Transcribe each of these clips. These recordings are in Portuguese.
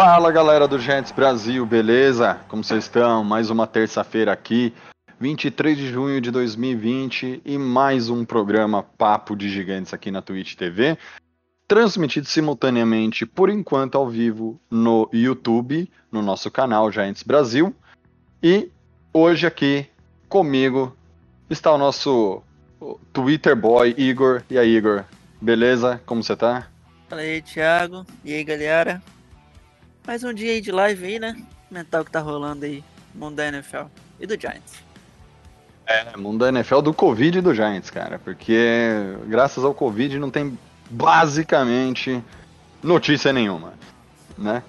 Fala galera do Giants Brasil, beleza? Como vocês estão? Mais uma terça-feira aqui, 23 de junho de 2020 e mais um programa Papo de Gigantes aqui na Twitch TV, transmitido simultaneamente por enquanto ao vivo no YouTube, no nosso canal Giants Brasil. E hoje aqui comigo está o nosso Twitter boy Igor. E aí, Igor? Beleza? Como você tá? Fala aí, Thiago. E aí, galera? Mais um dia aí de live aí, né? Mental que tá rolando aí. Mundo da NFL e do Giants. É, mundo da NFL do Covid e do Giants, cara. Porque graças ao Covid não tem basicamente notícia nenhuma, né?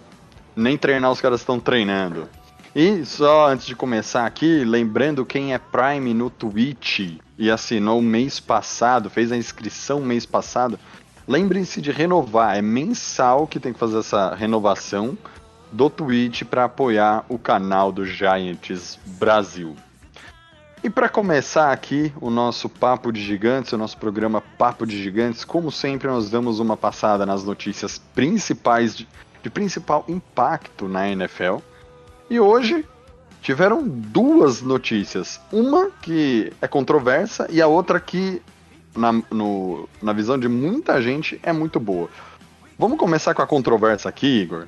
Nem treinar os caras estão treinando. E só antes de começar aqui, lembrando quem é Prime no Twitch e assinou mês passado, fez a inscrição mês passado, lembrem-se de renovar. É mensal que tem que fazer essa renovação do Twitch para apoiar o canal do Giants Brasil. E para começar aqui o nosso Papo de Gigantes, o nosso programa Papo de Gigantes, como sempre nós damos uma passada nas notícias principais de, de principal impacto na NFL. E hoje tiveram duas notícias, uma que é controversa e a outra que na, no, na visão de muita gente é muito boa. Vamos começar com a controvérsia aqui, Igor,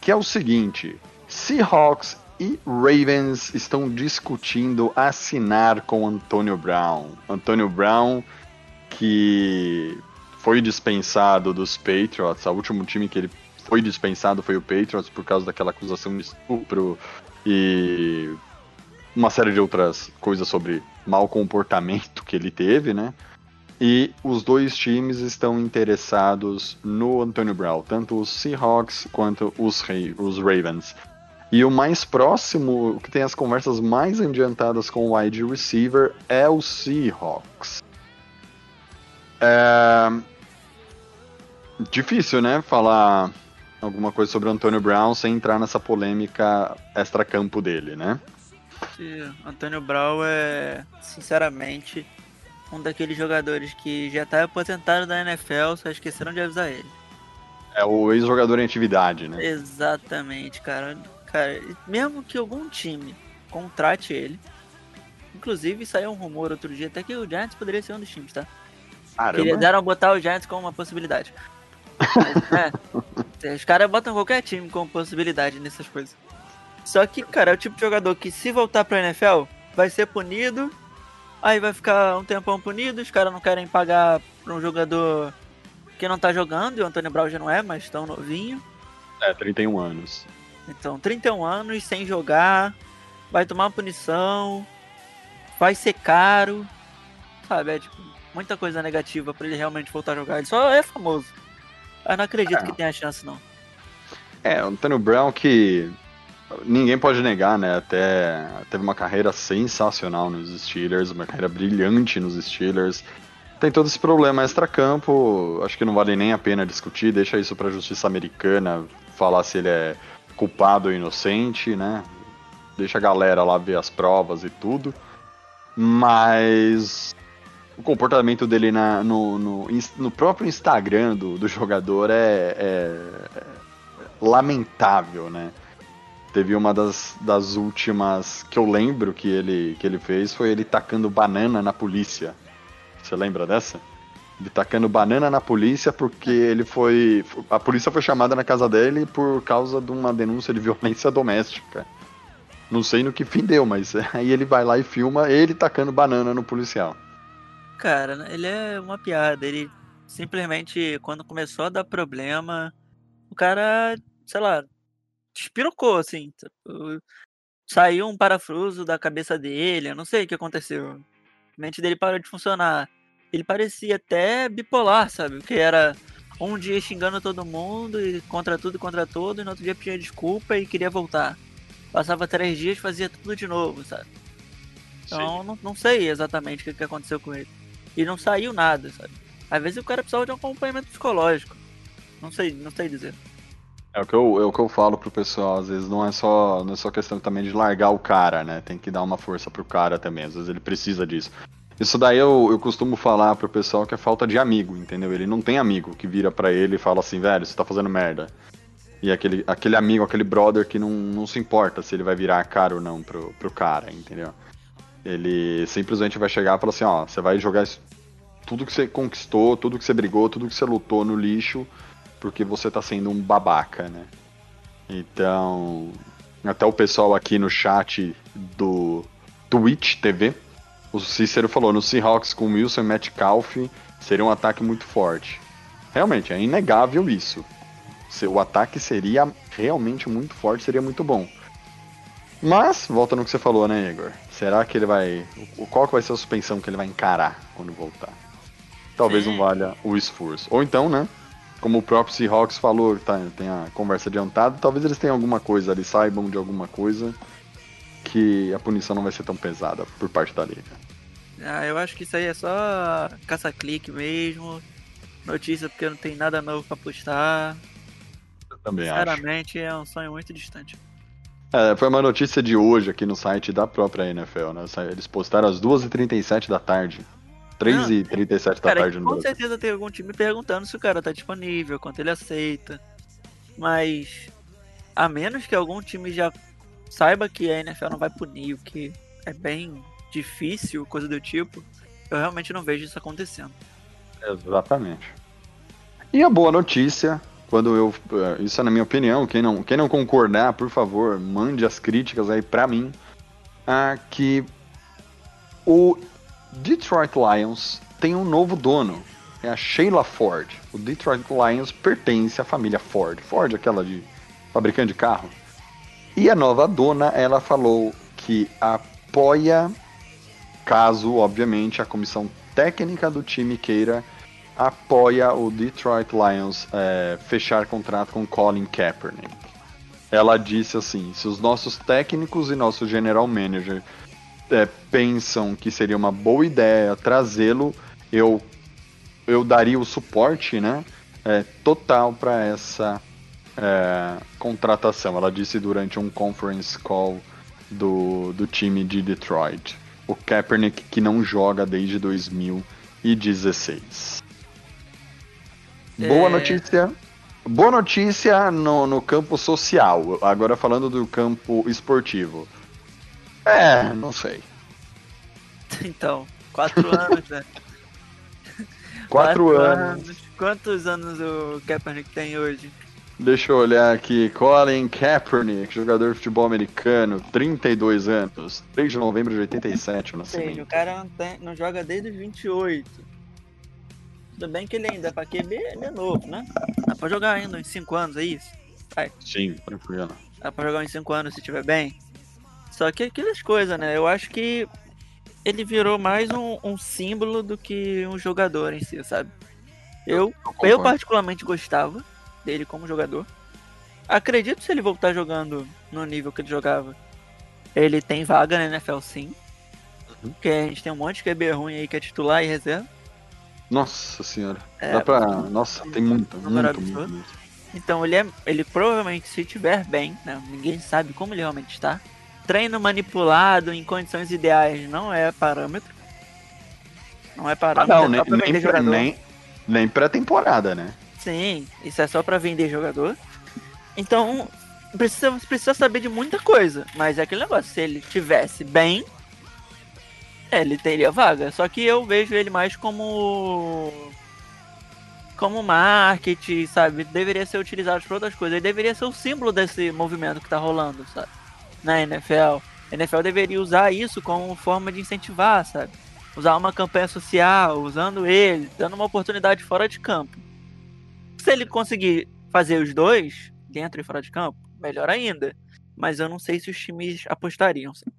que é o seguinte: Seahawks e Ravens estão discutindo assinar com Antonio Brown. Antonio Brown, que foi dispensado dos Patriots, o último time que ele foi dispensado foi o Patriots por causa daquela acusação de estupro e uma série de outras coisas sobre mau comportamento que ele teve, né? E os dois times estão interessados no Antonio Brown, tanto os Seahawks quanto os, os Ravens. E o mais próximo, o que tem as conversas mais adiantadas com o wide receiver é o Seahawks. É... Difícil, né? Falar alguma coisa sobre o Antonio Brown sem entrar nessa polêmica extra-campo dele, né? Antônio Brown é, sinceramente, um daqueles jogadores que já tá aposentado da NFL, só esqueceram de avisar ele. É o ex-jogador em atividade, né? Exatamente, cara. Cara, mesmo que algum time contrate ele. Inclusive saiu um rumor outro dia até que o Giants poderia ser um dos times, tá? Caramba. Queriam botar o Giants como uma possibilidade. Mas, é, os caras botam qualquer time como possibilidade nessas coisas. Só que, cara, é o tipo de jogador que se voltar pra NFL, vai ser punido. Aí vai ficar um tempão punido, os caras não querem pagar pra um jogador que não tá jogando, e o Antônio Brown já não é, mas tão novinho. É, 31 anos. Então, 31 anos sem jogar, vai tomar uma punição, vai ser caro, sabe? É tipo, muita coisa negativa pra ele realmente voltar a jogar. Ele só é famoso. Eu não acredito É. que tenha chance, não. É, o Antônio Brown que ninguém pode negar, né? Até teve uma carreira sensacional nos Steelers, uma carreira brilhante nos Steelers. Tem todo esse problema extra-campo, acho que não vale nem a pena discutir, deixa isso pra justiça americana falar se ele é culpado ou inocente, né? Deixa a galera lá ver as provas e tudo. Mas o comportamento dele na- no, no, no próprio Instagram do, do jogador é- é, é lamentável, né? Teve uma das, das últimas que eu lembro que ele, que ele fez foi ele tacando banana na polícia. Você lembra dessa? Ele tacando banana na polícia porque ele foi. A polícia foi chamada na casa dele por causa de uma denúncia de violência doméstica. Não sei no que fim deu, mas aí ele vai lá e filma ele tacando banana no policial. Cara, ele é uma piada. Ele simplesmente, quando começou a dar problema, o cara, sei lá, despirocou, assim. tipo, Saiu um parafuso da cabeça dele, eu não sei o que aconteceu. A mente dele parou de funcionar. Ele parecia até bipolar, sabe? Que era um dia xingando todo mundo e contra tudo e contra todo, e no outro dia pedia desculpa e queria voltar. Passava três dias, fazia tudo de novo, sabe? Então não, não sei exatamente o que, que aconteceu com ele. E não saiu nada, sabe? Às vezes o cara precisava de um acompanhamento psicológico. Não sei, não sei dizer. É o que eu, é o que eu falo pro pessoal, às vezes não é só não é só questão também de largar o cara, né? Tem que dar uma força pro cara também, às vezes ele precisa disso. Isso daí eu, eu costumo falar pro pessoal que é falta de amigo, entendeu? Ele não tem amigo que vira para ele e fala assim, velho, você tá fazendo merda. E aquele, aquele amigo, aquele brother que não, não se importa se ele vai virar cara ou não pro, pro cara, entendeu? Ele simplesmente vai chegar e falar assim, ó, você vai jogar tudo que você conquistou, tudo que você brigou, tudo que você lutou no lixo, porque você tá sendo um babaca, né? Então, até o pessoal aqui no chat do Twitch TV, o Cícero falou, no Seahawks com Wilson e Metcalf seria um ataque muito forte. Realmente, é inegável isso. O ataque seria realmente muito forte, seria muito bom. Mas, volta no que você falou, né, Igor? Será que ele vai. o- Qual que vai ser a suspensão que ele vai encarar quando voltar? Talvez Sim. não valha o esforço. Ou então, né? Como o próprio Seahawks falou, tá, tem a conversa adiantada, talvez eles tenham alguma coisa ali, saibam de alguma coisa que a punição não vai ser tão pesada por parte da liga. Ah, eu acho que isso aí é só caça-clique mesmo. Notícia porque não tem nada novo pra postar. Eu também acho. Sinceramente, é um sonho muito distante. É, foi uma notícia de hoje aqui no site da própria NFL, né? Eles postaram às 2h37 da tarde. 3h37 da Cara, tarde no com certeza tem algum time perguntando se o cara tá disponível, quanto ele aceita. Mas a menos que algum time já saiba que a NFL não vai punir, o que é bem difícil, coisa do tipo, eu realmente não vejo isso acontecendo. Exatamente. E a boa notícia, quando eu. eh, Isso é na minha opinião, quem não, quem não concordar, por favor, mande as críticas aí pra mim. ah, que o Detroit Lions tem um novo dono. É a Sheila Ford. O Detroit Lions pertence à família Ford. Ford, aquela de fabricante de carro. E a nova dona, ela falou que apoia, caso, obviamente, a comissão técnica do time queira, apoia o Detroit Lions é, fechar contrato com Colin Kaepernick. Ela disse assim: se os nossos técnicos e nosso general manager é, pensam que seria uma boa ideia trazê-lo, eu, eu daria o suporte né, é, total para essa é, contratação. Ela disse durante um conference call do, do time de Detroit. O Kaepernick que não joga desde 2016. Boa É. notícia. Boa notícia no, no campo social. Agora falando do campo esportivo. É, não sei. Então, quatro anos, né? Quatro anos. Quantos anos o Kaepernick tem hoje? Deixa eu olhar aqui. Colin Kaepernick, jogador de futebol americano, 32 anos. 3 de novembro de 87, o Ou seja, o cara não, tem- não joga desde os 28. Tudo bem que ele ainda pra QB, ele é novo, né? Dá pra jogar ainda uns 5 anos, é isso? Sim, tranquilo. Dá pra jogar uns 5 anos se tiver bem. Só que aquelas coisas, né? Eu acho que ele virou mais um, um símbolo do que um jogador em si, sabe? Eu, eu concordo. particularmente gostava dele como jogador. Acredito se ele voltar jogando no nível que ele jogava. Ele tem vaga na NFL sim. Uhum. Porque a gente tem um monte de QB ruim aí que é titular e reserva. Nossa senhora. É, Dá pra. Nossa, tem muito, muito, muito. muito. Então ele é. Ele provavelmente, se estiver bem, né? Ninguém sabe como ele realmente está. Treino manipulado em condições ideais não é parâmetro. Não é Ah, parâmetro. não, é nem, nem, jogador. nem, nem pré-temporada, né? Sim, isso é só pra vender jogador. Então, precisa, precisa saber de muita coisa. Mas é aquele negócio, se ele tivesse bem, ele teria vaga. Só que eu vejo ele mais como. Como marketing, sabe? Deveria ser utilizado para outras coisas. Ele deveria ser o símbolo desse movimento que tá rolando, sabe? Na NFL. A NFL deveria usar isso como forma de incentivar, sabe? Usar uma campanha social, usando ele, dando uma oportunidade fora de campo. Se ele conseguir fazer os dois, dentro e fora de campo, melhor ainda. Mas eu não sei se os times apostariam. sabe?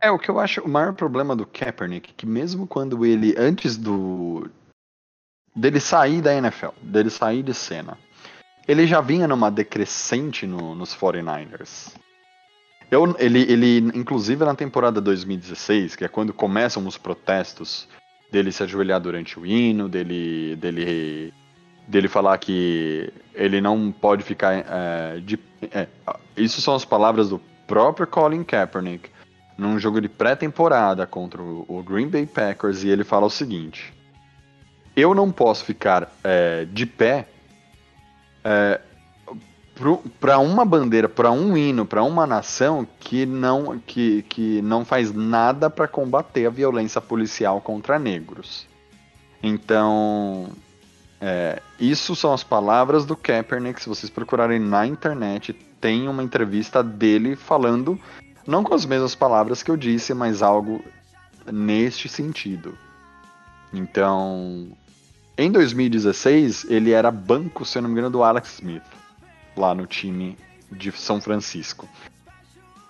É, o que eu acho o maior problema do Kaepernick, que mesmo quando ele, antes do. dele sair da NFL, dele sair de cena, ele já vinha numa decrescente no- nos 49ers. Eu, ele, ele, inclusive na temporada 2016, que é quando começam os protestos dele se ajoelhar durante o hino, dele, dele, dele falar que ele não pode ficar é, de. É, isso são as palavras do próprio Colin Kaepernick num jogo de pré-temporada contra o Green Bay Packers e ele fala o seguinte: Eu não posso ficar é, de pé é, para uma bandeira, para um hino, para uma nação que não, que, que não faz nada para combater a violência policial contra negros. Então, é, isso são as palavras do Kaepernick. Se vocês procurarem na internet, tem uma entrevista dele falando, não com as mesmas palavras que eu disse, mas algo neste sentido. Então, em 2016, ele era banco, se eu não me engano, do Alex Smith lá no time de São Francisco.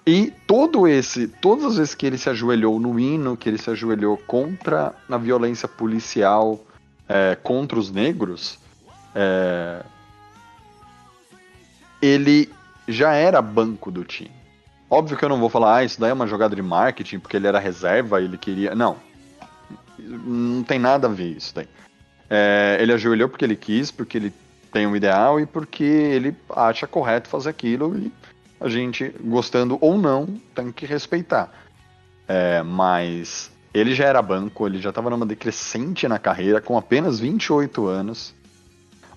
E todo esse, todas as vezes que ele se ajoelhou no hino, que ele se ajoelhou contra a violência policial é, contra os negros, é, ele já era banco do time. Óbvio que eu não vou falar, ah, isso daí é uma jogada de marketing, porque ele era reserva, ele queria. Não. Não tem nada a ver isso daí. É, ele ajoelhou porque ele quis, porque ele tem um ideal e porque ele acha correto fazer aquilo e a gente, gostando ou não, tem que respeitar. É, mas ele já era banco, ele já estava numa decrescente na carreira, com apenas 28 anos.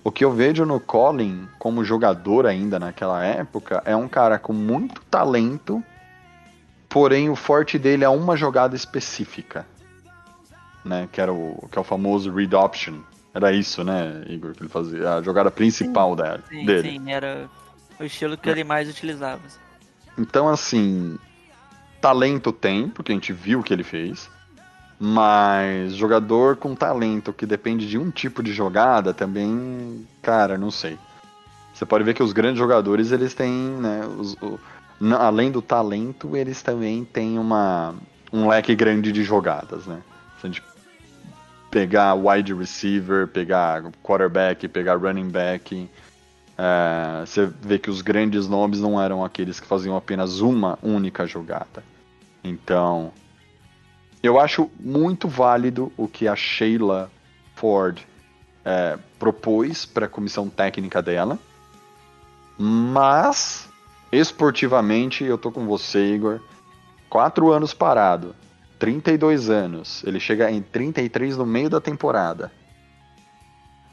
O que eu vejo no Colin como jogador ainda naquela época é um cara com muito talento, porém o forte dele é uma jogada específica, né? Que era o que é o famoso read option, era isso, né, Igor, que ele fazia. A jogada principal sim, dela, sim, dele. Sim, era o estilo que é. ele mais utilizava. Então, assim, talento tem, porque a gente viu o que ele fez. Mas jogador com talento que depende de um tipo de jogada também, cara, não sei. Você pode ver que os grandes jogadores, eles têm, né, os, o, além do talento, eles também têm uma, um leque grande de jogadas, né? Se a gente pegar wide receiver, pegar quarterback, pegar running back. É, você vê que os grandes nomes não eram aqueles que faziam apenas uma única jogada. Então, eu acho muito válido o que a Sheila Ford é, propôs para a comissão técnica dela, mas esportivamente eu tô com você, Igor. Quatro anos parado, 32 anos. Ele chega em 33 no meio da temporada.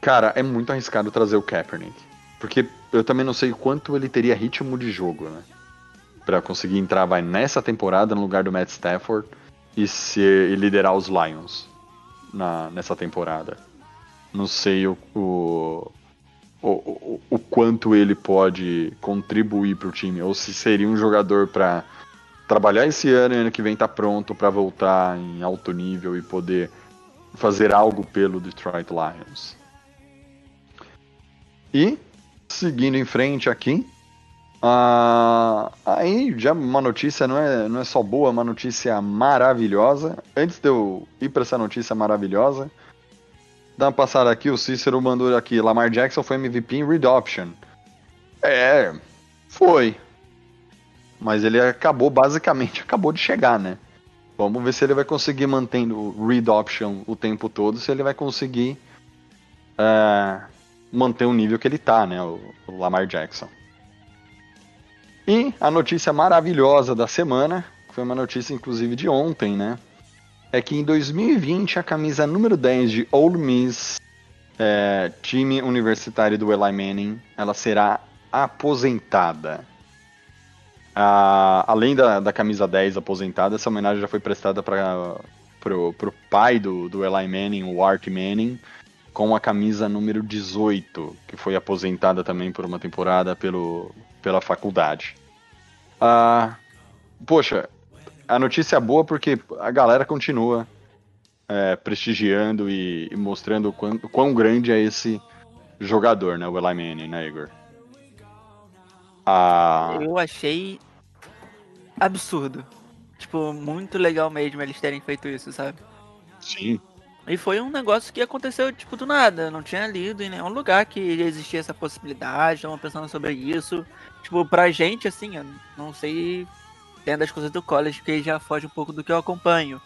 Cara, é muito arriscado trazer o Kaepernick. Porque eu também não sei quanto ele teria ritmo de jogo, né? Pra conseguir entrar, vai, nessa temporada no lugar do Matt Stafford e, ser, e liderar os Lions na, nessa temporada. Não sei o, o, o, o quanto ele pode contribuir pro time. Ou se seria um jogador para trabalhar esse ano e ano que vem tá pronto para voltar em alto nível e poder fazer algo pelo Detroit Lions. E seguindo em frente aqui, uh, aí já uma notícia não é, não é só boa, é uma notícia maravilhosa. Antes de eu ir para essa notícia maravilhosa, dá uma passada aqui, o Cícero mandou aqui, Lamar Jackson foi MVP em Redoption. É, foi mas ele acabou, basicamente, acabou de chegar, né? Vamos ver se ele vai conseguir mantendo o read option o tempo todo, se ele vai conseguir é, manter o nível que ele tá, né? O, o Lamar Jackson. E a notícia maravilhosa da semana, foi uma notícia inclusive de ontem, né? É que em 2020 a camisa número 10 de Ole Miss, é, time universitário do Eli Manning, ela será aposentada. Ah, além da, da camisa 10 aposentada, essa homenagem já foi prestada para pro, pro pai do, do Eli Manning, o Art Manning, com a camisa número 18, que foi aposentada também por uma temporada pelo, pela faculdade. Ah, poxa, a notícia é boa porque a galera continua é, prestigiando e, e mostrando quão, quão, grande é esse jogador, né, o Eli Manning, né, Igor? Ah, Eu achei absurdo. Tipo, muito legal mesmo eles terem feito isso, sabe? Sim. E foi um negócio que aconteceu, tipo, do nada. Não tinha lido em nenhum lugar que existia essa possibilidade. Estavam pensando sobre isso. Tipo, pra gente, assim, eu não sei entendo as coisas do college, que já foge um pouco do que eu acompanho.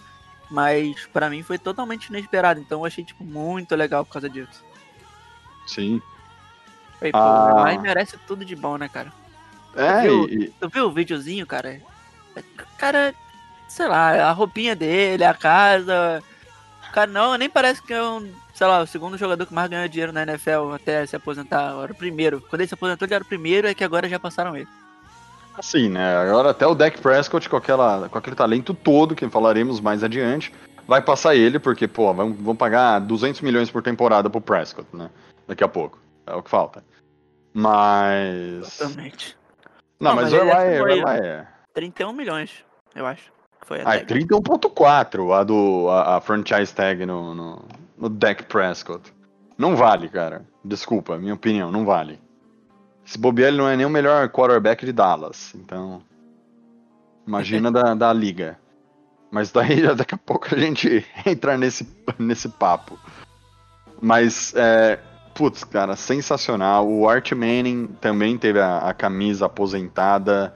Mas pra mim foi totalmente inesperado, então eu achei, tipo, muito legal por causa disso. Sim. Falei, pô, Ah. merece tudo de bom, né, cara? É, viu? e, Tu viu o videozinho, cara? Cara, sei lá, a roupinha dele, a casa. Cara, não, nem parece que é um, sei lá, o segundo jogador que mais ganhou dinheiro na NFL até se aposentar. Era o primeiro. Quando ele se aposentou, ele era o primeiro, é que agora já passaram ele. assim, né? Agora até o Dak Prescott com, aquela, com aquele talento todo, que falaremos mais adiante, vai passar ele, porque, pô, vão, vão pagar 200 milhões por temporada pro Prescott, né? Daqui a pouco. É o que falta. Mas. Totalmente. Não, Não, mas, mas o Eli, é o Eli é. 31 milhões, eu acho. Foi a Ah, é tag. 31.4 a do a, a franchise tag no, no, no Dak Prescott. Não vale, cara. Desculpa, minha opinião, não vale. Esse bobear ele não é nem o melhor quarterback de Dallas, então. Imagina da, da liga. Mas daí daqui a pouco a gente entra nesse, nesse papo. Mas, é, putz, cara, sensacional. O Art Manning também teve a, a camisa aposentada.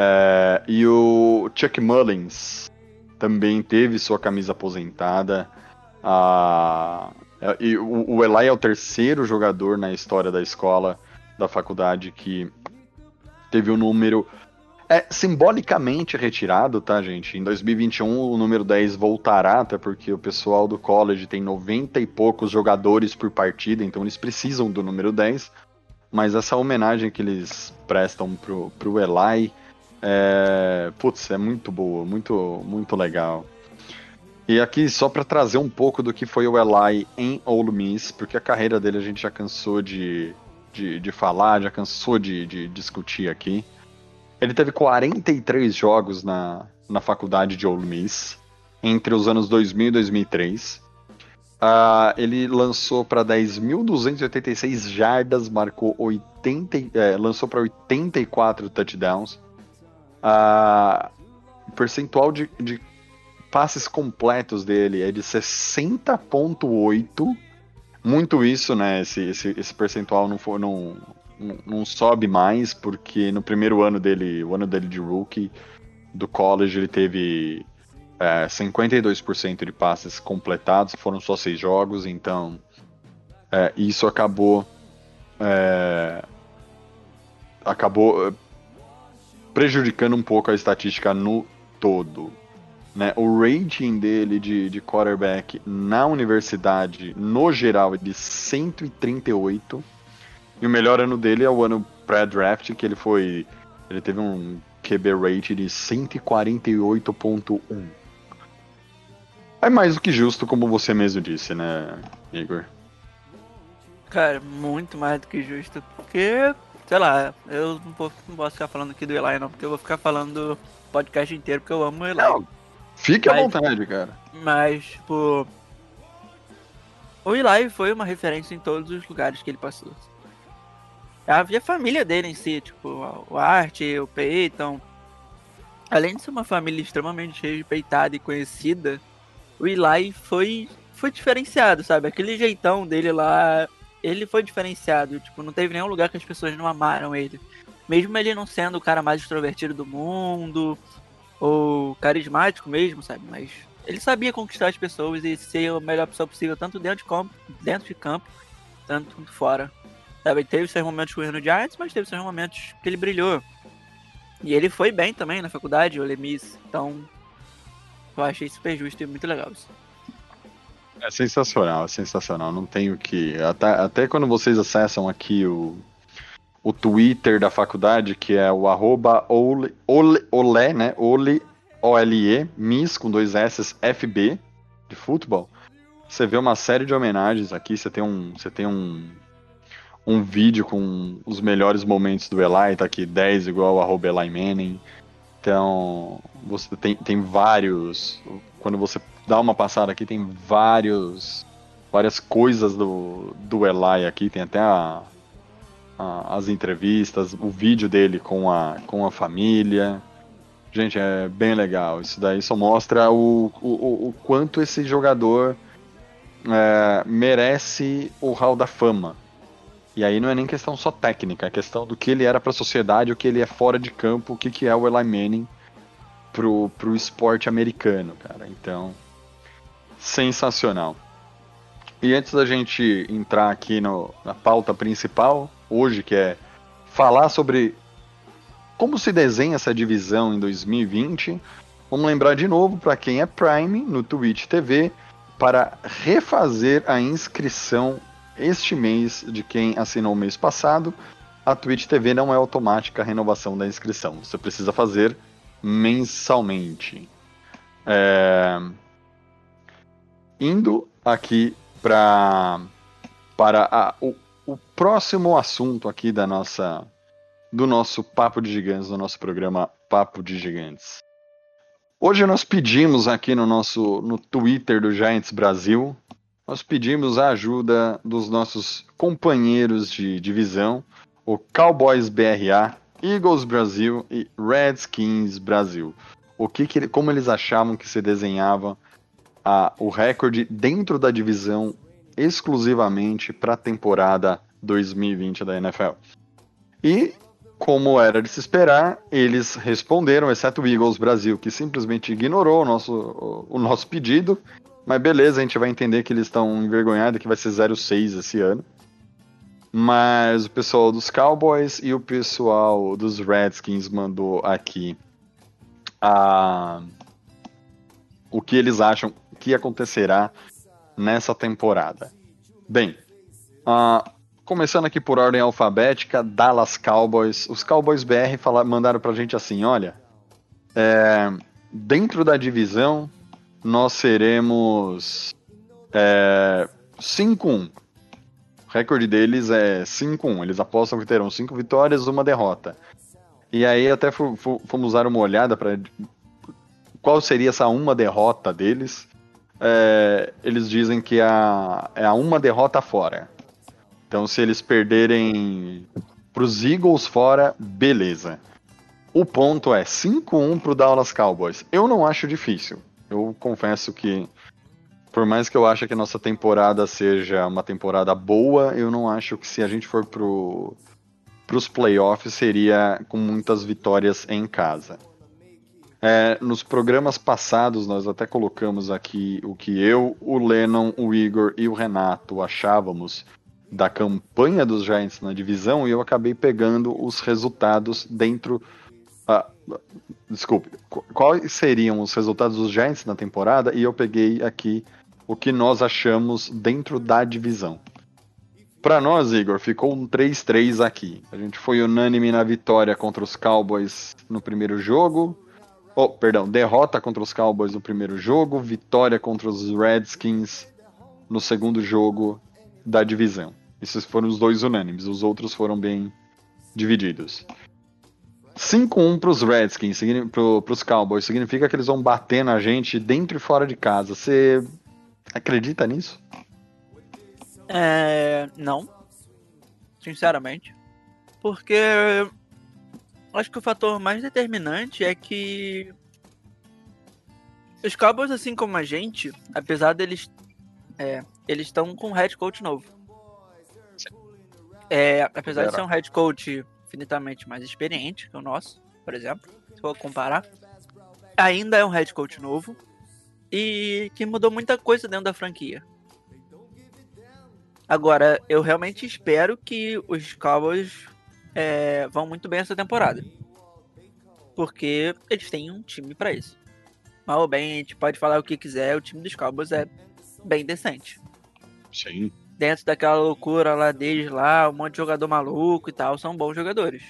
É, e o Chuck Mullins também teve sua camisa aposentada. Ah, é, e o, o Eli é o terceiro jogador na história da escola, da faculdade, que teve o número é simbolicamente retirado, tá, gente? Em 2021 o número 10 voltará, até porque o pessoal do college tem 90 e poucos jogadores por partida, então eles precisam do número 10. Mas essa homenagem que eles prestam pro, pro Eli é, putz, é muito boa, muito, muito legal. E aqui só para trazer um pouco do que foi o Eli em Ole Miss, porque a carreira dele a gente já cansou de, de, de falar, já cansou de, de discutir aqui. Ele teve 43 jogos na, na faculdade de Ole Miss entre os anos 2000 e 2003. Ah, ele lançou para 10.286 jardas, marcou 80, é, lançou para 84 touchdowns. Ah, o percentual de, de passes completos dele é de 60,8. Muito isso, né? Esse, esse, esse percentual não, for, não, não, não sobe mais, porque no primeiro ano dele, o ano dele de rookie do college, ele teve é, 52% de passes completados, foram só seis jogos, então é, isso acabou é, acabou prejudicando um pouco a estatística no todo. Né? O rating dele de, de quarterback na universidade, no geral, é de 138. E o melhor ano dele é o ano pré-draft, que ele foi. Ele teve um QB rate de 148.1. É mais do que justo, como você mesmo disse, né, Igor? Cara, muito mais do que justo. Porque, sei lá, eu não, vou, não posso ficar falando aqui do Eli, não, porque eu vou ficar falando o podcast inteiro, porque eu amo o Eli. Não, fique à Mas- vontade, cara. Mas, tipo. O Eli foi uma referência em todos os lugares que ele passou. Havia a família dele em si, tipo, o Art, o Peyton. Além de ser uma família extremamente respeitada e conhecida, o Eli foi, foi diferenciado, sabe? Aquele jeitão dele lá, ele foi diferenciado. Tipo, não teve nenhum lugar que as pessoas não amaram ele. Mesmo ele não sendo o cara mais extrovertido do mundo, ou carismático mesmo, sabe? Mas ele sabia conquistar as pessoas e ser a melhor pessoa possível, tanto dentro de campo, dentro de campo tanto quanto fora. Sabe? Teve seus momentos ruins no Giants, mas teve seus momentos que ele brilhou. E ele foi bem também na faculdade, o Lemis. Então, eu achei super justo e muito legal isso. É sensacional, é sensacional. Não tenho que. Até, até quando vocês acessam aqui o, o Twitter da faculdade, que é o arroba ole, ole, ole, né? Ole, O-L-E, Miss com dois S, FB, de futebol. Você vê uma série de homenagens aqui. Você tem um, você tem um, um vídeo com os melhores momentos do Eli, tá aqui 10 igual arroba Eli Manning. Então, você tem, tem vários. Quando você dá uma passada aqui, tem vários. Várias coisas do, do Eli aqui, tem até a, a- as entrevistas, o vídeo dele com a, com a família. Gente, é bem legal. Isso daí só mostra o, o, o- o quanto esse jogador é, merece o hall da fama. E aí não é nem questão só técnica, é questão do que ele era para a sociedade, o que ele é fora de campo, o que, que é o Eli Manning. pro, pro esporte americano, cara. Então, sensacional. E antes da gente entrar aqui no, na pauta principal, hoje, que é falar sobre como se desenha essa divisão em 2020, vamos lembrar de novo para quem é Prime no Twitch TV para refazer a inscrição este mês de quem assinou o mês passado. A Twitch TV não é automática a renovação da inscrição, você precisa fazer mensalmente. É... Indo aqui pra, para a, o, o próximo assunto aqui da nossa do nosso Papo de Gigantes, do nosso programa Papo de Gigantes. Hoje nós pedimos aqui no nosso no Twitter do Giants Brasil, nós pedimos a ajuda dos nossos companheiros de divisão, o Cowboys BRA, Eagles Brasil e Redskins Brasil. O que, que como eles achavam que se desenhava a, o recorde dentro da divisão exclusivamente para a temporada 2020 da NFL. E, como era de se esperar, eles responderam, exceto o Eagles Brasil, que simplesmente ignorou o nosso, o, nosso pedido. Mas beleza, a gente vai entender que eles estão envergonhados, que vai ser 0-6 esse ano. Mas o pessoal dos Cowboys e o pessoal dos Redskins mandou aqui a... o que eles acham que acontecerá nessa temporada. Bem, uh, começando aqui por ordem alfabética, Dallas Cowboys. Os Cowboys BR falaram, mandaram pra gente assim: olha, é, dentro da divisão nós seremos é, 5-1. O recorde deles é 5-1. Eles apostam que terão 5 vitórias uma derrota. E aí até fomos dar uma olhada para qual seria essa uma derrota deles é, eles dizem que é a, uma derrota fora. Então, se eles perderem para os Eagles fora, beleza. O ponto é 5-1 para o Dallas Cowboys. Eu não acho difícil. Eu confesso que, por mais que eu ache que a nossa temporada seja uma temporada boa, eu não acho que se a gente for para os playoffs seria com muitas vitórias em casa. É, nos programas passados, nós até colocamos aqui o que eu, o Lennon, o Igor e o Renato achávamos da campanha dos Giants na divisão e eu acabei pegando os resultados dentro. Ah, desculpe, quais seriam os resultados dos Giants na temporada e eu peguei aqui o que nós achamos dentro da divisão. Para nós, Igor, ficou um 3-3 aqui. A gente foi unânime na vitória contra os Cowboys no primeiro jogo Oh, perdão, derrota contra os Cowboys no primeiro jogo, vitória contra os Redskins no segundo jogo da divisão. Esses foram os dois unânimes, os outros foram bem divididos. 5-1 para os Redskins, para os Cowboys, significa que eles vão bater na gente dentro e fora de casa. Você acredita nisso? É, não, sinceramente, porque acho que o fator mais determinante é que os Cowboys, assim como a gente, apesar deles. É, eles estão com um head coach novo. É, apesar de ser um head coach infinitamente mais experiente que o nosso, por exemplo, se for comparar, ainda é um head coach novo e que mudou muita coisa dentro da franquia. Agora, eu realmente espero que os Cowboys é, vão muito bem essa temporada. Porque eles têm um time para isso. Mal ou bem, a gente pode falar o que quiser, o time dos Cowboys é bem decente. Sim. Dentro daquela loucura lá deles lá, um monte de jogador maluco e tal, são bons jogadores.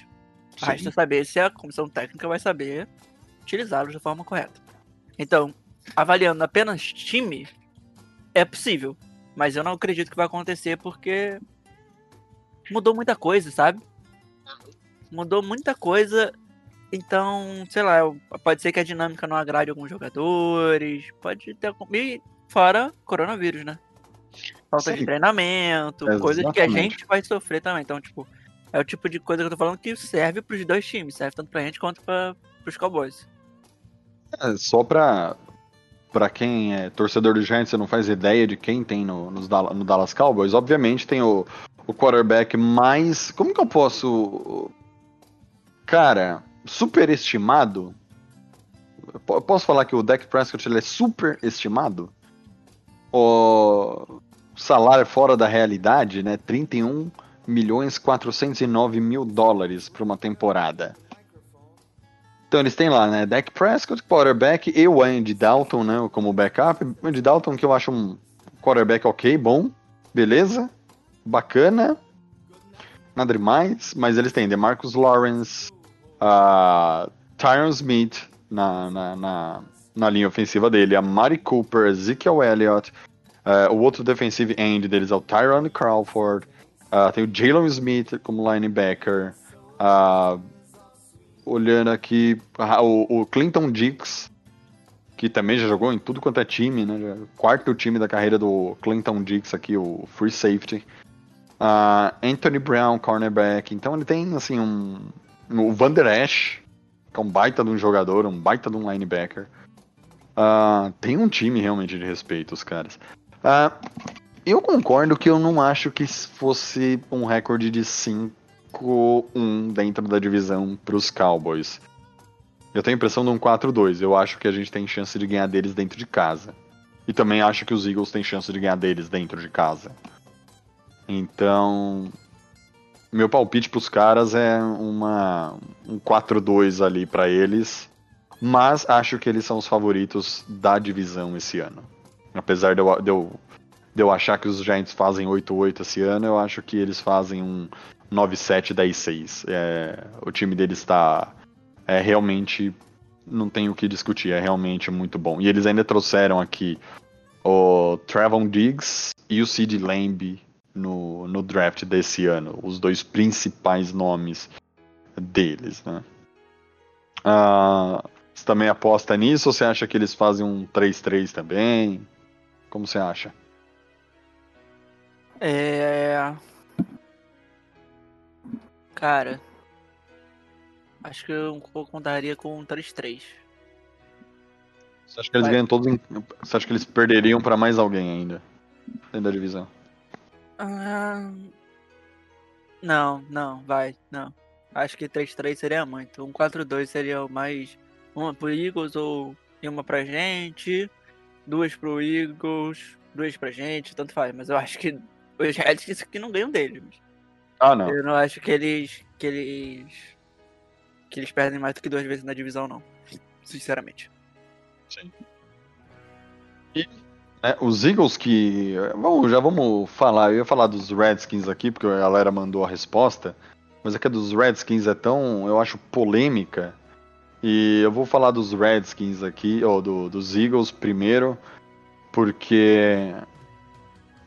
Sim. Resta saber se a comissão técnica vai saber utilizá-los da forma correta. Então, avaliando apenas time, é possível. Mas eu não acredito que vai acontecer porque mudou muita coisa, sabe? Mudou muita coisa. Então, sei lá, pode ser que a dinâmica não agrade alguns jogadores, pode ter. E fora coronavírus, né? Falta Sim. de treinamento, Exatamente. coisas que a gente vai sofrer também. Então, tipo, é o tipo de coisa que eu tô falando que serve pros dois times, serve tanto pra gente quanto pra, pros Cowboys. É, só pra, pra quem é torcedor do Giants, você não faz ideia de quem tem no, no Dallas Cowboys, obviamente tem o, o quarterback mais. Como que eu posso. Cara, superestimado. po- Posso falar que o Dak Prescott ele é super estimado? O salário fora da realidade, né? 31 milhões 409 mil dólares para uma temporada. Então eles têm lá, né? Dak Prescott, quarterback, e o Andy Dalton, né? Como backup. Andy Dalton, que eu acho um quarterback ok, bom, beleza, bacana. Nada demais, mas eles têm DeMarcus Lawrence, uh, Tyron Smith na, na, na, na linha ofensiva dele, a Mari Cooper, Ezekiel Elliott, uh, o outro defensive end deles é o Tyron Crawford, uh, tem o Jalen Smith como linebacker, uh, olhando aqui, o, o Clinton Dix, que também já jogou em tudo quanto é time, né? já- Quarto time da carreira do Clinton Dix aqui, o free safety. Ah, Anthony Brown, cornerback. Então ele tem, assim, um... O Van Der Esch, que é um baita de um jogador, um baita de um linebacker. Ah, tem um time realmente de respeito, os caras. Ah, eu concordo que eu não acho que fosse um recorde de 5-1 dentro da divisão para os Cowboys. Eu tenho a impressão de um 4-2. Eu acho que a gente tem chance de ganhar deles dentro de casa. E também acho que os Eagles têm chance de ganhar deles dentro de casa. Então, meu palpite pros caras é uma um 4-2 ali pra eles, mas acho que eles são os favoritos da divisão esse ano. Apesar de eu, de eu, de eu achar que os Giants fazem 8-8 esse ano, eu acho que eles fazem um 9-7, 10-6. É, o time deles está é realmente não tem o que discutir, é realmente muito bom. E eles ainda trouxeram aqui o Trevon Diggs e o Sid Lamb no, no draft desse ano, os dois principais nomes deles, né? Ah, você também aposta nisso ou você acha que eles fazem um 3-3 também? Como você acha? É. Cara. Acho que eu contaria com um 3-3. Você acha que eles Vai. ganham todos em... Você acha que eles perderiam pra mais alguém ainda? Dentro da divisão. Ah, Não, não, vai, não. Acho que 3-3 seria muito. Um 4-2 seria o mais. Uma pro Eagles ou e uma pra gente. Duas pro Eagles, duas pra gente, tanto faz. Mas eu acho que os Redskins que não ganham deles. Ah, não. Eu não acho que eles. que eles. que eles perdem mais do que duas vezes na divisão, não. Sinceramente. É, os Eagles que. Vamos, já vamos falar. Eu ia falar dos Redskins aqui, porque a galera mandou a resposta. Mas é que a dos Redskins é tão, eu acho, polêmica. E eu vou falar dos Redskins aqui, ou do- dos Eagles primeiro, porque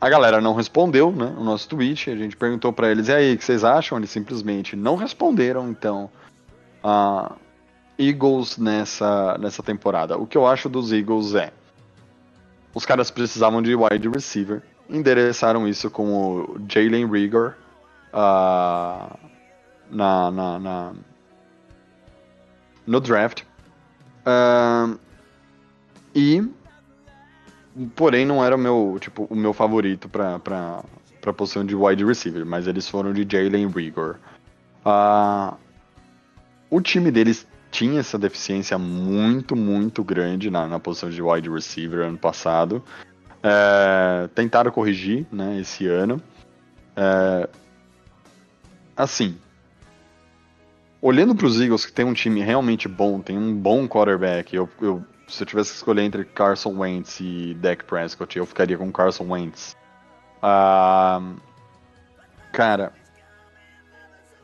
a galera não respondeu, né? O nosso tweet. A gente perguntou pra eles, e aí, o que vocês acham? Eles simplesmente não responderam, então. A Eagles nessa, nessa temporada. O que eu acho dos Eagles é os caras precisavam de wide receiver. Endereçaram isso com o Jalen Rigor ah, na, na, na- no draft. Ah, e porém não era o meu tipo o meu favorito para para posição de wide receiver, mas eles foram de Jalen Rigor. Ah, o time deles tinha essa deficiência muito, muito grande na, na posição de wide receiver ano passado. É, tentaram corrigir né, esse ano. É, assim, olhando para os Eagles, que tem um time realmente bom, tem um bom quarterback, eu, eu- se eu tivesse que escolher entre Carson Wentz e Dak Prescott, eu ficaria com Carson Wentz. Ah, cara,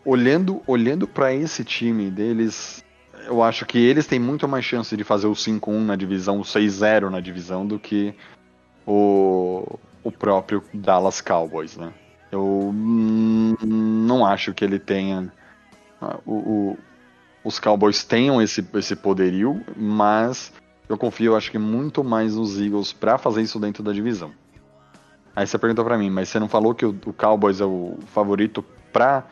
olhando, olhando para esse time deles, eu acho que eles têm muito mais chance de fazer o 5-1 na divisão, o 6-0 na divisão, do que o, o próprio Dallas Cowboys, né? Eu hum, não acho que ele tenha. o- o- os Cowboys tenham esse, esse poderio, mas eu confio, acho que muito mais nos Eagles pra fazer isso dentro da divisão. Aí você perguntou pra mim, mas você não falou que o, o Cowboys é o favorito pra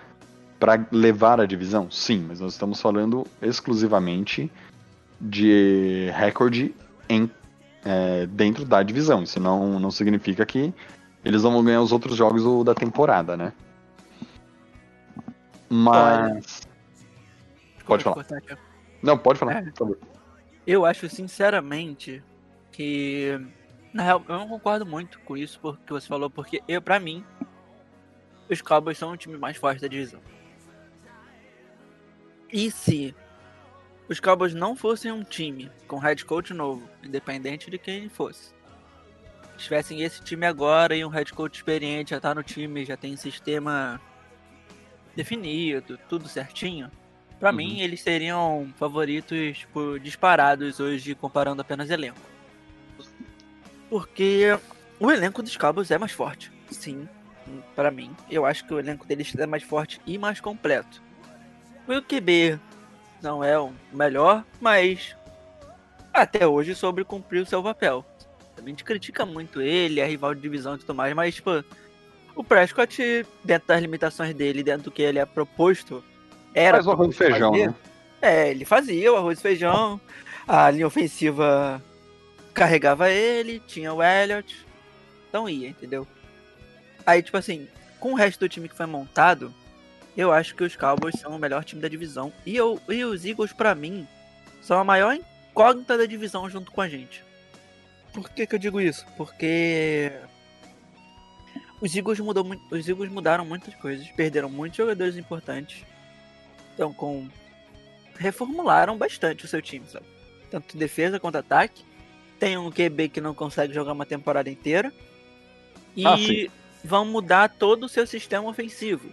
para levar a divisão? Sim, mas nós estamos falando exclusivamente de recorde em, é, dentro da divisão. Isso não, não significa que eles vão ganhar os outros jogos do- da temporada, né? Mas. Pode falar. Não, pode falar, É. por favor. Eu acho sinceramente que. Na real, eu não concordo muito com isso porque você falou, porque eu, pra mim, os Cowboys são o time mais forte da divisão. E se os Cowboys não fossem um time com head coach novo, independente de quem fosse, tivessem esse time agora e um head coach experiente já tá no time, já tem sistema definido, tudo certinho, Pra Uhum. mim eles seriam favoritos tipo, disparados hoje comparando apenas elenco. Porque o elenco dos Cowboys é mais forte, sim, pra mim. Eu acho que o elenco deles é mais forte e mais completo. O QB não é o melhor, mas até hoje soube cumprir o seu papel. A gente critica muito ele, é rival de divisão e tudo mais, mas tipo, o Prescott, dentro das limitações dele, dentro do que ele é proposto, era Faz o arroz e feijão, fazer. né? É, ele fazia o arroz e feijão, a linha ofensiva carregava ele, tinha o Elliott, então ia, entendeu? Aí, tipo assim, com o resto do time que foi montado, eu acho que os Cowboys são o melhor time da divisão. E, eu, e os Eagles, pra mim, são a maior incógnita da divisão junto com a gente. Por que, que eu digo isso? Porque os Eagles, mudou, os Eagles mudaram muitas coisas, perderam muitos jogadores importantes. Então, com reformularam bastante o seu time, sabe? Tanto defesa quanto ataque. Tem um QB que não consegue jogar uma temporada inteira. E Ah, vão mudar todo o seu sistema ofensivo.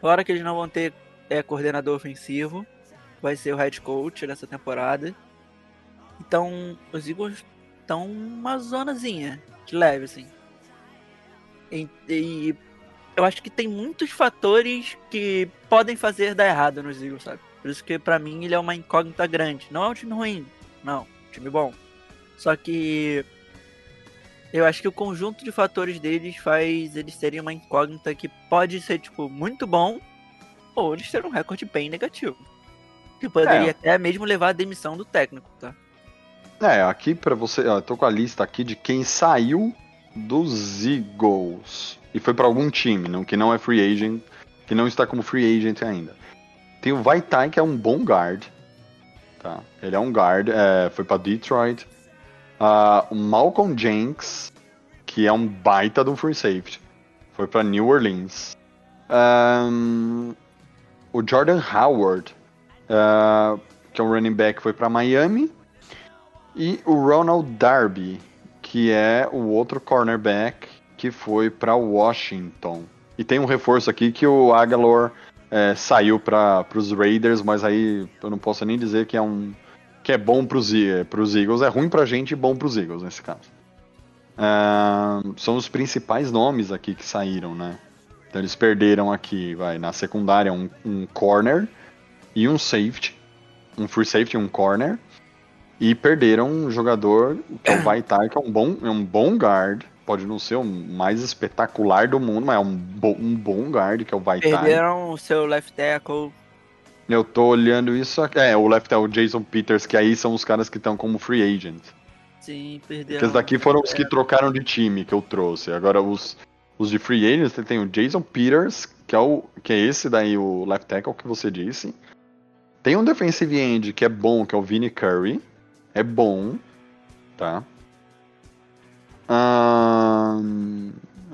Fora que eles não vão ter é, coordenador ofensivo. Vai ser o head coach nessa temporada. Então, os Eagles estão uma zonazinha de leve, assim. E, e eu acho que tem muitos fatores que podem fazer dar errado nos Eagles, sabe? Por isso que pra mim ele é uma incógnita grande. Não é um time ruim, não, um time bom. Só que eu acho que o conjunto de fatores deles faz eles terem uma incógnita que pode ser tipo muito bom ou eles terem um recorde bem negativo. Que poderia É. até mesmo levar à demissão do técnico, tá? É, aqui pra você, ó, eu tô com a lista aqui de quem saiu dos Eagles e foi pra algum time, não, que não é free agent, que não está como free agent ainda. Tem o Vaitai, que é um bom guard, tá? Ele é um guard, é, foi pra Detroit. Ah, o Malcolm Jenks, que é um baita do free safety, foi pra New Orleans. Ahn, o Jordan Howard, ah, que é um running back, foi pra Miami. E o Ronald Darby, que é o outro cornerback que foi para Washington. E tem um reforço aqui que o Agalor é, saiu para os Raiders, mas aí eu não posso nem dizer que é um que é bom para os Eagles, é ruim pra gente e bom para os Eagles nesse caso. Ah, são os principais nomes aqui que saíram, né? Então eles perderam aqui, vai, na secundária um, um corner e um safety, um free safety e um corner. E perderam um jogador, que é o Vaitai, que é um bom, é um bom guard. Pode não ser o mais espetacular do mundo, mas é um, bo um bom guard, que é o Vaitai. Perderam o seu left tackle. Eu tô olhando isso aqui. É, o left é o Jason Peters, que aí são os caras que estão como free agent. Sim, perderam. esses daqui foram os que trocaram de time que eu trouxe. Agora os, os de free agents, tem o Jason Peters, que é, o, que é esse daí, o left tackle que você disse. Tem um defensive end que é bom, que é o Vinnie Curry. É bom, tá?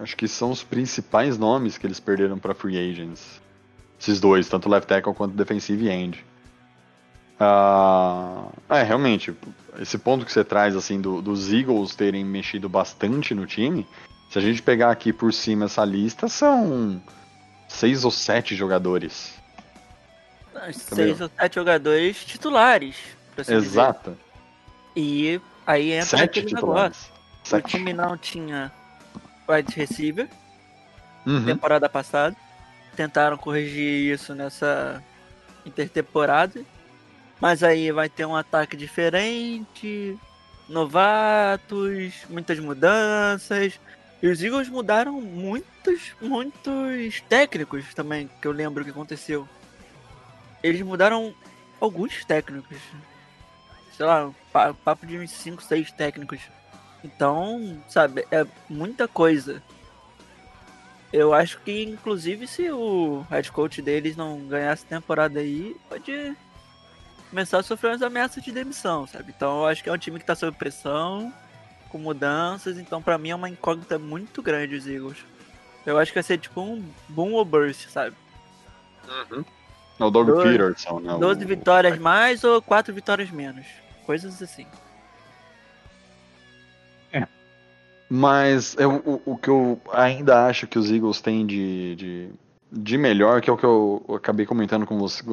Acho que são os principais nomes que eles perderam para free agents. Esses dois, tanto left tackle quanto defensive end. Ah, é, realmente, esse ponto que você traz, assim, do- dos Eagles terem mexido bastante no time, se a gente pegar aqui por cima essa lista, são seis ou sete jogadores. Seis ou sete jogadores titulares. pra assim dizer. Exato. E aí entra Sete aquele titulares. negócio. O Sete. time não tinha wide receiver Uhum. temporada passada. Tentaram corrigir isso nessa intertemporada. Mas aí vai ter um ataque diferente, novatos, muitas mudanças. E os Eagles mudaram muitos, muitos técnicos também, que eu lembro que aconteceu. Eles mudaram alguns técnicos. Sei lá, pa- papo de uns 5, 6 técnicos. Então, sabe, é muita coisa. Eu acho que, inclusive, se o head coach deles não ganhasse temporada aí, pode começar a sofrer umas ameaças de demissão, sabe? Então eu acho que é um time que tá sob pressão, com mudanças, então pra mim é uma incógnita muito grande os Eagles. Eu acho que vai ser tipo um boom ou burst, sabe? É o Doug Doze- Peterson, né? 12 o- vitórias mais ou 4 vitórias menos. Coisas assim. Mas eu- o, o que eu ainda acho que os Eagles têm de, de, de melhor, que é o que eu acabei comentando com você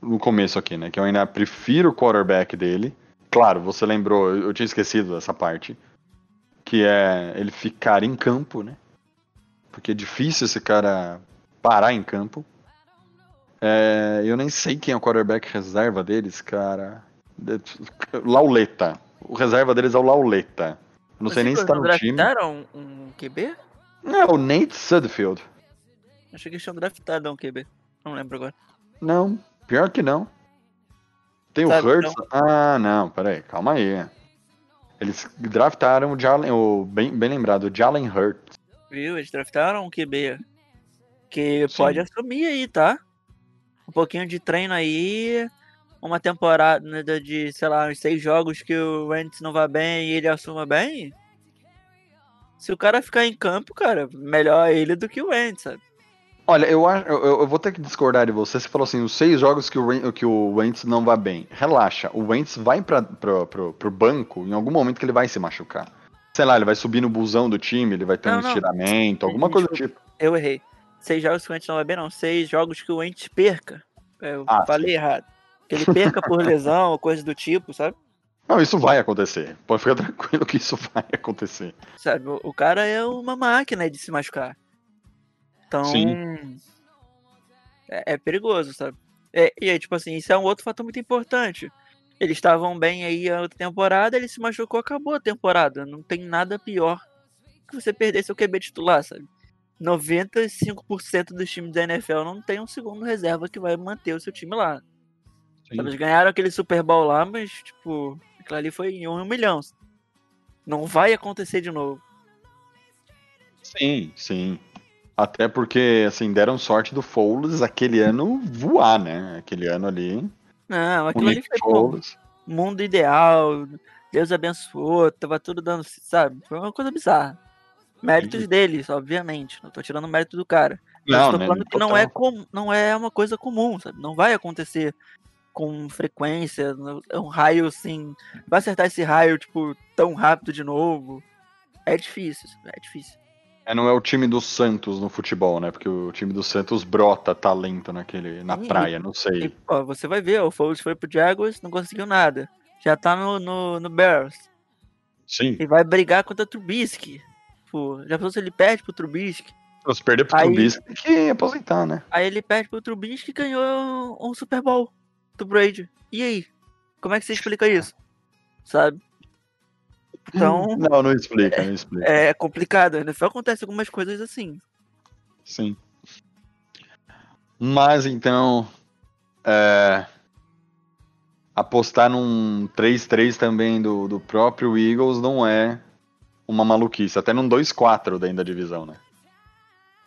no começo aqui, né? Que eu ainda prefiro o quarterback dele. Claro, você lembrou, eu tinha esquecido dessa parte. Que é ele ficar em campo, né? Porque é difícil esse cara parar em campo. É, eu nem sei quem é o quarterback reserva deles, cara. Lauleta. O reserva deles é o Lauleta. Não sei nem se tá no time. draftaram um QB? Não, o Nate Sudfield. Achei que eles tinham draftado um QB. Não lembro agora. Não, pior que não. Tem Sabe, o Hurts. Ah, não, peraí, calma aí. Eles draftaram o Jalen, o bem, bem lembrado, o Jalen Hurts. Viu? Eles draftaram um QB. Que Sim. pode assumir aí, tá? Um pouquinho de treino aí. Uma temporada de, sei lá, uns seis jogos que o Wentz não vai bem e ele assuma bem. Se o cara ficar em campo, cara, melhor ele do que o Wentz, sabe? Olha, eu, eu, eu vou ter que discordar de você. Você falou assim, os seis jogos que o, que o Wentz não vai bem. Relaxa, o Wentz vai pra, pro, pro, pro banco em algum momento que ele vai se machucar. Sei lá, ele vai subir no busão do time, ele vai ter Não, um não. estiramento, alguma coisa do tipo. Eu errei. Seis jogos que o Wentz não vai bem, não. Seis jogos que o Wentz perca. Eu Ah, falei errado. Que ele perca por lesão ou coisa do tipo, sabe? Não, isso vai acontecer. Pode ficar tranquilo que isso vai acontecer. Sabe, o, cara é uma máquina de se machucar. Então. Sim. É, é perigoso, sabe? É, e aí, tipo assim, isso é um outro fator muito importante. Eles estavam bem aí a outra temporada, ele se machucou, acabou a temporada. Não tem nada pior que você perder seu QB titular, sabe? 95% dos times da NFL não tem um segundo reserva que vai manter o seu time lá. Sim. Eles ganharam aquele Super Bowl lá, mas, tipo, aquilo ali foi em um milhão. Não vai acontecer de novo. Sim, sim. Até porque, assim, deram sorte do Foles aquele ano voar, né? Aquele ano ali. Não, aquilo ali foi pô, mundo ideal, Deus abençoou, tava tudo dando, sabe? Foi uma coisa bizarra. Méritos Entendi. deles, obviamente. Não tô tirando o mérito do cara. Mas Não, tô né? falando que não é, com, não é uma coisa comum, sabe? Não vai acontecer com frequência, não- é um raio assim. Vai acertar esse raio, tipo, tão rápido de novo. É difícil, sabe? é difícil. É, não é o time do Santos no futebol, né? Porque o time do Santos brota talento naquele, na Sim, praia, não sei. E, ó, você vai ver, o Foles foi pro Jaguars, não conseguiu nada. Já tá no, no, no Bears. Sim. E vai brigar contra o Trubisky. Pô, já pensou se ele perde pro Trubisky? Se perder pro Aí- Trubisky, tem que aposentar, né? Aí ele perde pro Trubisky e ganhou um Super Bowl do Brady. E aí? Como é que você explica isso? Sabe? Então, Não, não explica, não explica. é complicado. Ainda acontece algumas coisas assim. Sim. Mas então. é, apostar num 3-3 também do, do próprio Eagles não é uma maluquice. Até num 2-4 dentro da divisão, né?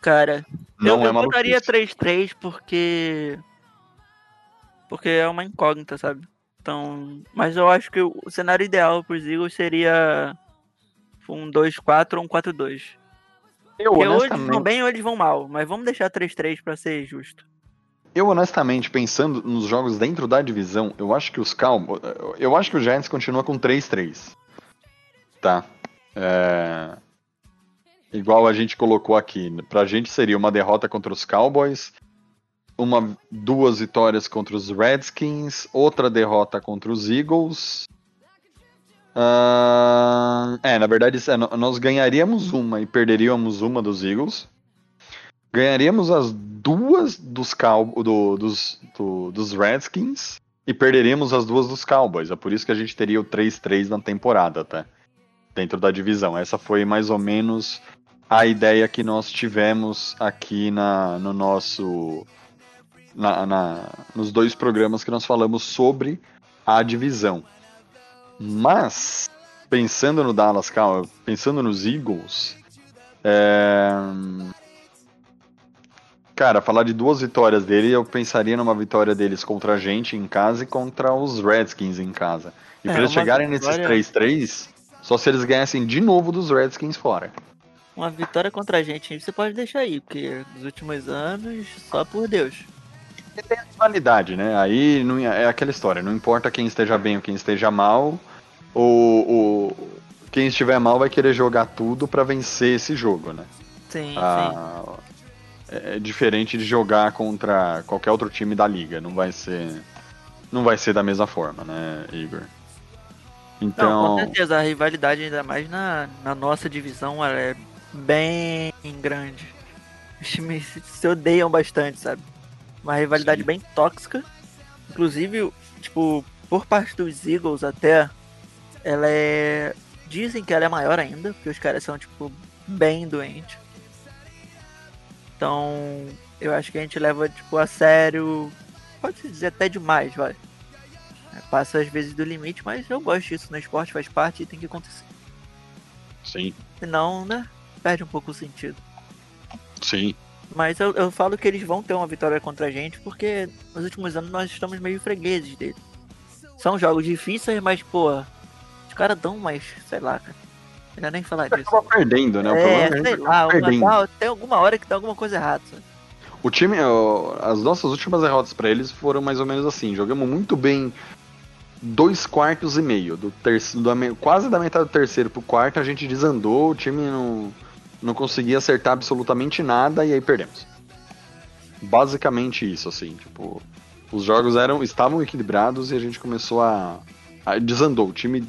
Cara, Não eu, é eu botaria maluquice. 3-3 porque. Porque é uma incógnita, sabe? Então. Mas eu acho que o cenário ideal pros Eagles seria um 2-4 ou um 4-2. Eu Porque ou eles vão honestamente, bem ou eles vão mal. Mas vamos deixar 3-3 pra ser justo. eu honestamente, pensando nos jogos dentro da divisão, eu acho que os Cowboys. Eu acho que o Giants continua com 3-3. Tá. É, Igual a gente colocou aqui. Pra gente seria uma derrota contra os Cowboys, uma, duas vitórias contra os Redskins, outra derrota contra os Eagles. Ah, é, na verdade, é, nós ganharíamos uma e perderíamos uma dos Eagles. Ganharíamos as duas dos, Cow do- dos, do- dos Redskins e perderíamos as duas dos Cowboys. É por isso que a gente teria o 3-3 na temporada, tá? Dentro da divisão. Essa foi mais ou menos a ideia que nós tivemos aqui na, no nosso. Na- na- nos dois programas que nós falamos sobre a divisão. Mas, pensando no Dallas Cow, pensando nos Eagles, é, cara, falar de duas vitórias dele, eu pensaria numa vitória deles contra a gente em casa e contra os Redskins em casa. E É, pra eles chegarem vitória- nesses 3-3, só se eles ganhassem de novo dos Redskins fora. Uma vitória contra a gente, você pode deixar aí, porque nos últimos anos, só por Deus. Tem a rivalidade, né? Aí não, é aquela história, não importa quem esteja bem ou quem esteja mal, o, o- quem estiver mal vai querer jogar tudo pra vencer esse jogo, né? Sim, sim. Ah, é diferente de jogar contra qualquer outro time da liga, não vai ser não vai ser da mesma forma, né, Igor? Não, Então, com certeza, a rivalidade, ainda mais na, na nossa divisão, ela é bem grande. Os times se odeiam bastante, sabe? Uma rivalidade Sim. bem tóxica. Inclusive, tipo, por parte dos Eagles até, ela é. Dizem que ela é maior ainda, porque os caras são, tipo, bem doentes. Então, eu acho que a gente leva, tipo, a sério. Pode-se dizer até demais, vai. É, Passa às vezes do limite, mas eu gosto disso no esporte, faz parte e tem que acontecer. sim, Senão, né? Perde um pouco o sentido. sim, Mas eu, eu falo que eles vão ter uma vitória contra a gente, porque nos últimos anos nós estamos meio fregueses deles. São jogos difíceis, mas, pô, os caras dão mais, sei lá, cara. Melhor nem falar disso. acaba perdendo, né? O É, é sei lá, perdendo. tem alguma hora que dá alguma coisa errada. sabe? O time, as nossas últimas derrotas pra eles foram mais ou menos assim. Jogamos muito bem dois quartos e meio. Do terceiro, quase da metade do terceiro pro quarto, a gente desandou, o time não, não conseguia acertar absolutamente nada e aí perdemos. Basicamente isso, assim, tipo. Os jogos eram estavam equilibrados e a gente começou a. a desandou. O time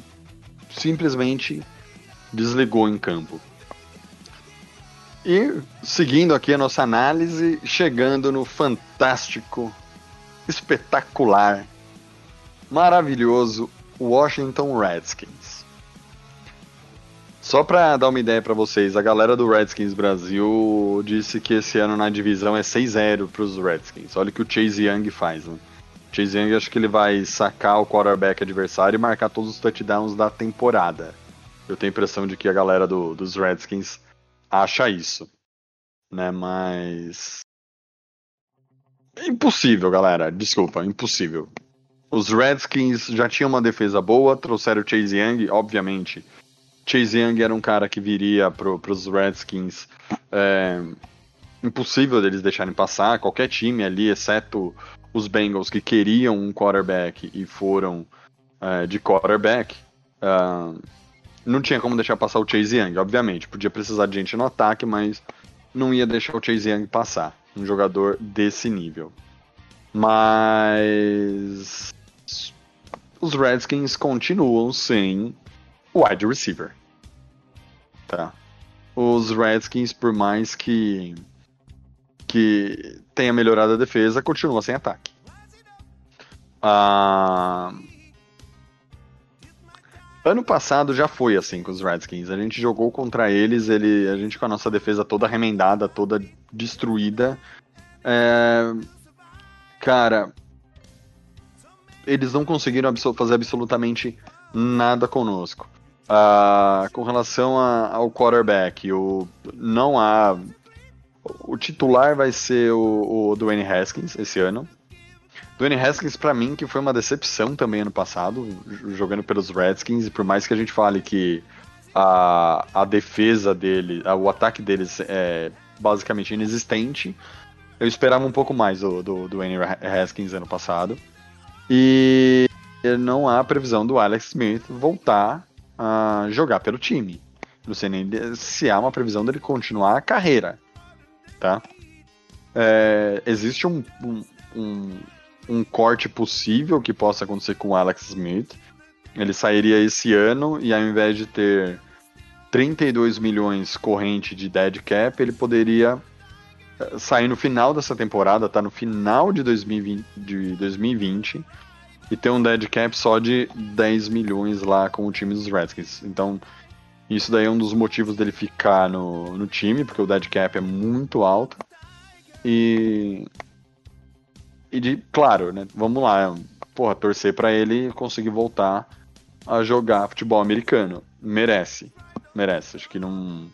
simplesmente desligou em campo. E seguindo aqui a nossa análise, chegando no fantástico, espetacular, maravilhoso Washington Redskins. Só pra dar uma ideia pra vocês, a galera do Redskins Brasil disse que esse ano na divisão é 6-0 pros Redskins. Olha o que o Chase Young faz, né? O Chase Young acho que ele vai sacar o quarterback adversário e marcar todos os touchdowns da temporada. Eu tenho a impressão de que a galera do- dos Redskins acha isso, né? Mas impossível, galera. Desculpa, impossível. Os Redskins já tinham uma defesa boa, trouxeram o Chase Young, obviamente. Chase Young era um cara que viria pro, pros Redskins. é, impossível deles deixarem passar. Qualquer time ali, exceto os Bengals que queriam um quarterback e foram é, de quarterback. ah, não tinha como deixar passar o Chase Young, obviamente. Podia precisar de gente no ataque, mas não ia deixar o Chase Young passar. Um jogador desse nível. Mas. Os Redskins continuam sem wide receiver. Tá. Os Redskins, por mais que. que tenha melhorado a defesa, continuam sem ataque. Ah. Ano passado já foi assim com os Redskins. A gente jogou contra eles, ele, a gente com a nossa defesa toda remendada, toda destruída. É, Cara, eles não conseguiram abso- fazer absolutamente nada conosco. Ah, com relação a- ao quarterback, o, não há. O titular vai ser o, o Dwayne Haskins esse ano. Dwayne Haskins, pra mim, que foi uma decepção também ano passado, jogando pelos Redskins, e por mais que a gente fale que a, a defesa dele, a- o ataque deles é basicamente inexistente, eu esperava um pouco mais do, do, do Dwayne Haskins ano passado. E não há previsão do Alex Smith voltar jogar pelo time. Não sei nem se há uma previsão dele continuar a carreira. Tá? É, existe um, um, um, um corte possível que possa acontecer com o Alex Smith. Ele sairia esse ano e ao invés de ter 32 milhões corrente de dead cap, ele poderia eh, sair no final dessa temporada, tá no final de 2020, de 2020 e ter um dead cap só de 10 milhões lá com o time dos Redskins. Então, isso daí é um dos motivos dele ficar no, no time, porque o dead cap é muito alto. E. E de, claro, né? Vamos lá, porra, torcer pra ele conseguir voltar a jogar futebol americano. Merece. Merece. Acho que não.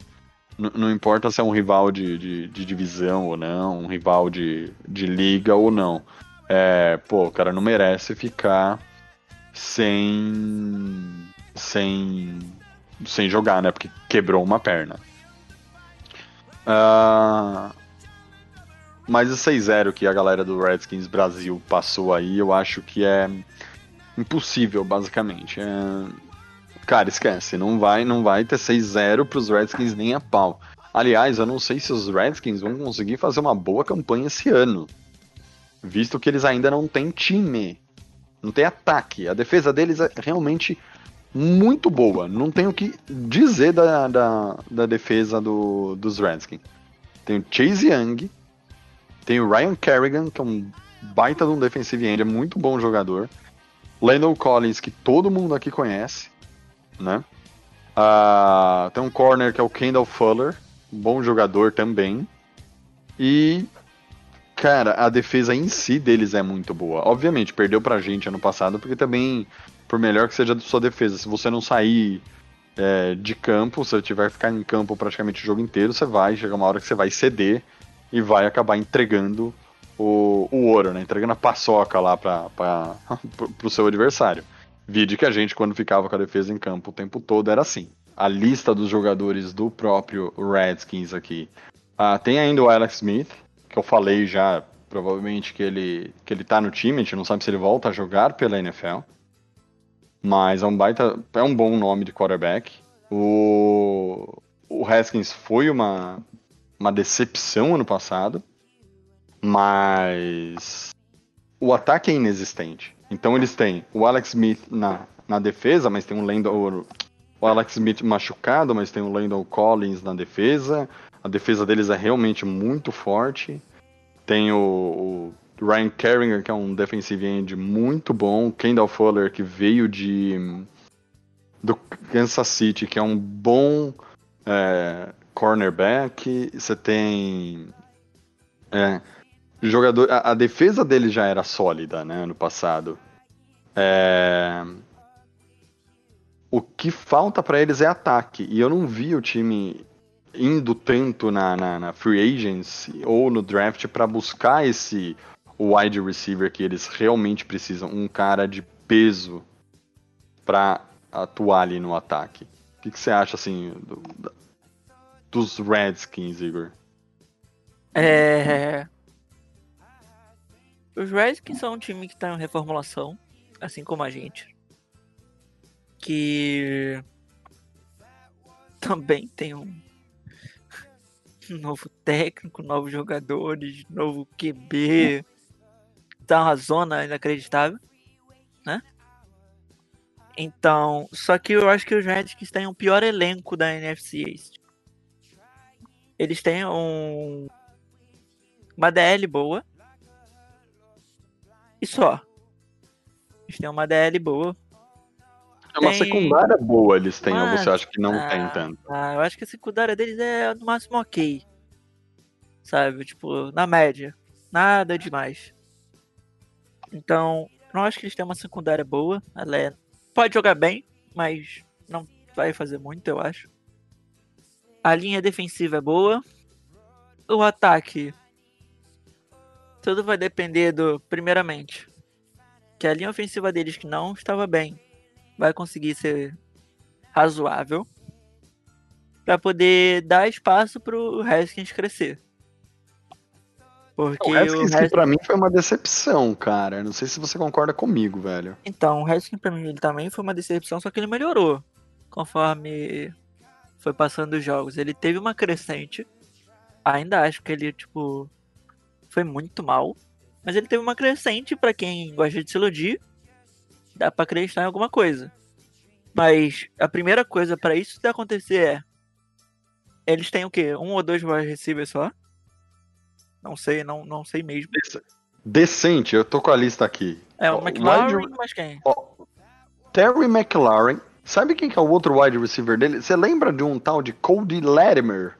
N- não importa se é um rival de, de, de divisão ou não, um rival de, de liga ou não. É, pô, o cara não merece ficar sem. sem. sem jogar, né? Porque quebrou uma perna. Ah, mas o 6-0 que a galera do Redskins Brasil passou aí, eu acho que é impossível, basicamente. É, Cara, esquece, não vai, não vai ter 6-0 pros Redskins nem a pau. Aliás, eu não sei se os Redskins vão conseguir fazer uma boa campanha esse ano. Visto que eles ainda não têm time. Não tem ataque. A defesa deles é realmente muito boa. Não tenho o que dizer da, da, da defesa do, dos Redskins. Tem o Chase Young. Tem o Ryan Kerrigan, que é um baita de um defensive end, é muito bom jogador. Landon Collins, que todo mundo aqui conhece né? Ah, tem um corner que é o Kendall Fuller, bom jogador também. E, cara, a defesa em si deles é muito boa. Obviamente, perdeu pra gente ano passado, porque também, por melhor que seja a sua defesa, se você não sair é, de campo, se você tiver que ficar em campo praticamente o jogo inteiro, você vai, chega uma hora que você vai ceder e vai acabar entregando o, o ouro, né? Entregando a paçoca lá pra, pra, pro seu adversário. Vide que a gente, quando ficava com a defesa em campo o tempo todo, era assim. A lista dos jogadores do próprio Redskins aqui. Ah, tem ainda o Alex Smith, que eu falei já, provavelmente, que ele, que ele tá no time, a gente não sabe se ele volta a jogar pela NFL. Mas é um baita. É um bom nome de quarterback. O, o Haskins foi uma, uma decepção ano passado. Mas o ataque é inexistente. Então eles têm o Alex Smith na, na defesa, mas tem um Landon. O Alex Smith machucado, mas tem o Landon Collins na defesa. A defesa deles é realmente muito forte. Tem o, o Ryan Kerrigan, que é um defensive end muito bom. Kendall Fuller, que veio de do Kansas City, que é um bom é, cornerback. Você tem é, jogador. A, a, defesa dele já era sólida, né, ano passado. É, o que falta para eles é ataque. E eu não vi o time indo tanto na, na, na free agency ou no draft para buscar esse wide receiver que eles realmente precisam, um cara de peso para atuar ali no ataque. O que, que você acha assim do, dos Redskins, Igor? É... Os Redskins são um time que está em reformulação, assim como a gente. Que também tem um novo técnico, novos jogadores, novo QB. Tá uma zona inacreditável, né? Então, só que eu acho que os Redskins têm o pior elenco da NFC East. Eles têm um uma DL boa. E só. Eles têm uma DL boa. É uma Tem- secundária boa eles têm, ou Mas- você acha que não Ah, tem tanto? Ah, eu acho que a secundária deles é no máximo ok. Sabe? Tipo, na média. Nada demais. Então, não acho que eles têm uma secundária boa. Ela é... pode jogar bem, mas não vai fazer muito, eu acho. A linha defensiva é boa. O ataque. Tudo vai depender do. Primeiramente. Que a linha ofensiva deles que não estava bem. Vai conseguir ser razoável para poder dar espaço pro Haskins crescer. Porque O o que Haskins, pra mim foi uma decepção, cara. Não sei se você concorda comigo, velho. então, o Haskins pra mim ele também foi uma decepção, só que ele melhorou conforme foi passando os jogos. Ele teve uma crescente. Ainda acho que ele tipo foi muito mal, mas ele teve uma crescente pra quem gosta de se iludir. Dá pra acreditar em alguma coisa. Mas a primeira coisa pra isso acontecer é eles têm o quê? Um ou dois wide receivers só? Não sei, não, não sei mesmo. Decente, eu tô com a lista aqui. É o McLaren, wide- mas quem? ó, Terry McLaren. Sabe quem que é o outro wide receiver dele? Você lembra de um tal de Cody Latimer?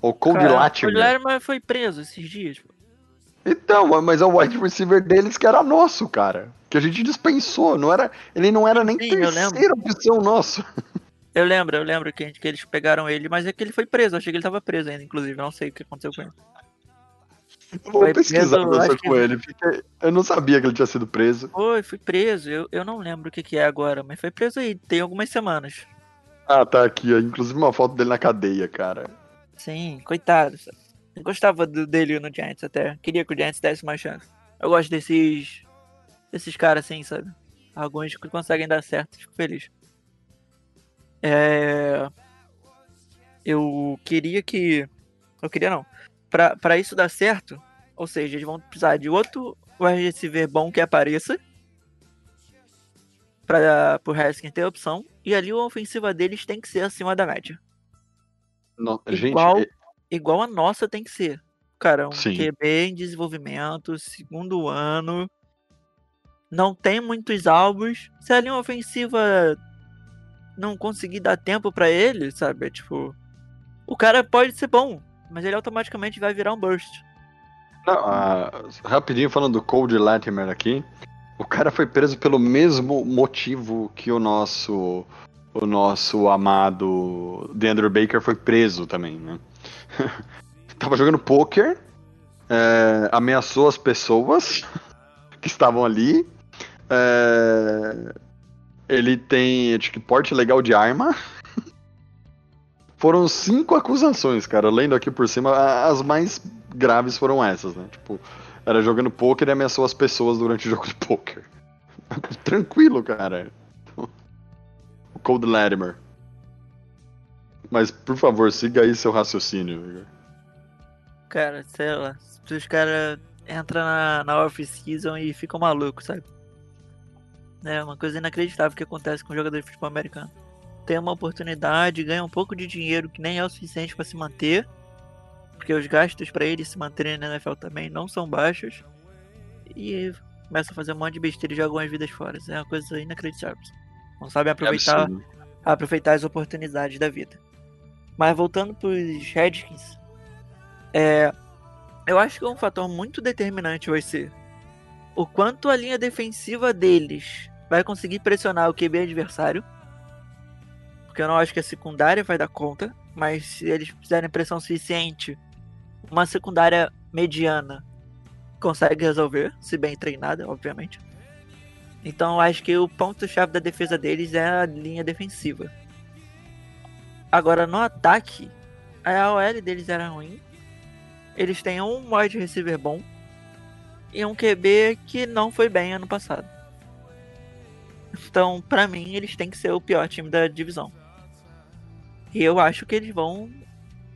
Ou Cody Cara, Latimer? O Latimer foi preso esses dias. pô. Então, mas é o wide receiver deles que era nosso, cara. Que a gente dispensou. Não era, ele não era nem Sim, terceira opção nosso. Eu lembro, eu lembro que, que eles pegaram ele, mas é que ele foi preso. Eu achei que ele tava preso ainda, inclusive. Eu não sei o que aconteceu com ele. Eu Vou Foi pesquisar preso, com ele. porque Eu não sabia que ele tinha sido preso. Foi, fui preso. Eu, eu não lembro o que, que é agora, mas foi preso aí, tem algumas semanas. Ah, tá aqui, ó. Inclusive uma foto dele na cadeia, cara. Sim, coitado. sabe? Eu gostava do- dele no Giants até. Queria que o Giants desse uma chance. Eu gosto desses. desses caras assim, sabe? Alguns que conseguem dar certo, fico feliz. É. Eu queria que. Eu queria não. Pra, pra isso dar certo, ou seja, eles vão precisar de outro wide receiver bom que apareça. Pra, pro Haskins ter opção. E ali a ofensiva deles tem que ser acima da média. No- Gente, Igual- é- igual a nossa tem que ser. Cara, um Sim. QB em desenvolvimento, segundo ano. Não tem muitos alvos. Se a linha ofensiva não conseguir dar tempo pra ele, sabe? É tipo. O cara pode ser bom, mas ele automaticamente vai virar um burst. não, ah, rapidinho falando do Cold Latimer aqui. O cara foi preso pelo mesmo motivo que o nosso o nosso amado Deandre Baker foi preso também, né? Tava jogando poker, é, ameaçou as pessoas que estavam ali. é, ele tem que porte legal de arma. Foram cinco acusações, cara. Lendo aqui por cima, as mais graves foram essas, né? Tipo, era jogando poker e ameaçou as pessoas durante o jogo de poker. Tranquilo, cara. O Cold Latimer. Mas, por favor, siga aí seu raciocínio. Igor. Cara, sei lá. Se os caras entram na, na off-season e ficam malucos, sabe? É uma coisa inacreditável que acontece com jogadores de futebol americano. Tem uma oportunidade, ganha um pouco de dinheiro que nem é o suficiente pra se manter. Porque os gastos pra eles se manterem na NFL também não são baixos. E começa a fazer um monte de besteira e joga algumas vidas fora. É uma coisa inacreditável. Não sabem É aproveitar absurdo. aproveitar as oportunidades da vida. Mas voltando pros Redskins, é, eu acho que um fator muito determinante vai ser o quanto a linha defensiva deles vai conseguir pressionar o QB adversário. Porque eu não acho que a secundária vai dar conta, mas se eles fizerem pressão suficiente, uma secundária mediana consegue resolver, se bem treinada, obviamente. Então eu acho que o ponto-chave da defesa deles é a linha defensiva. Agora no ataque, a OL deles era ruim. Eles têm um wide receiver bom e um QB que não foi bem ano passado. Então, pra mim, eles têm que ser o pior time da divisão. E eu acho que eles vão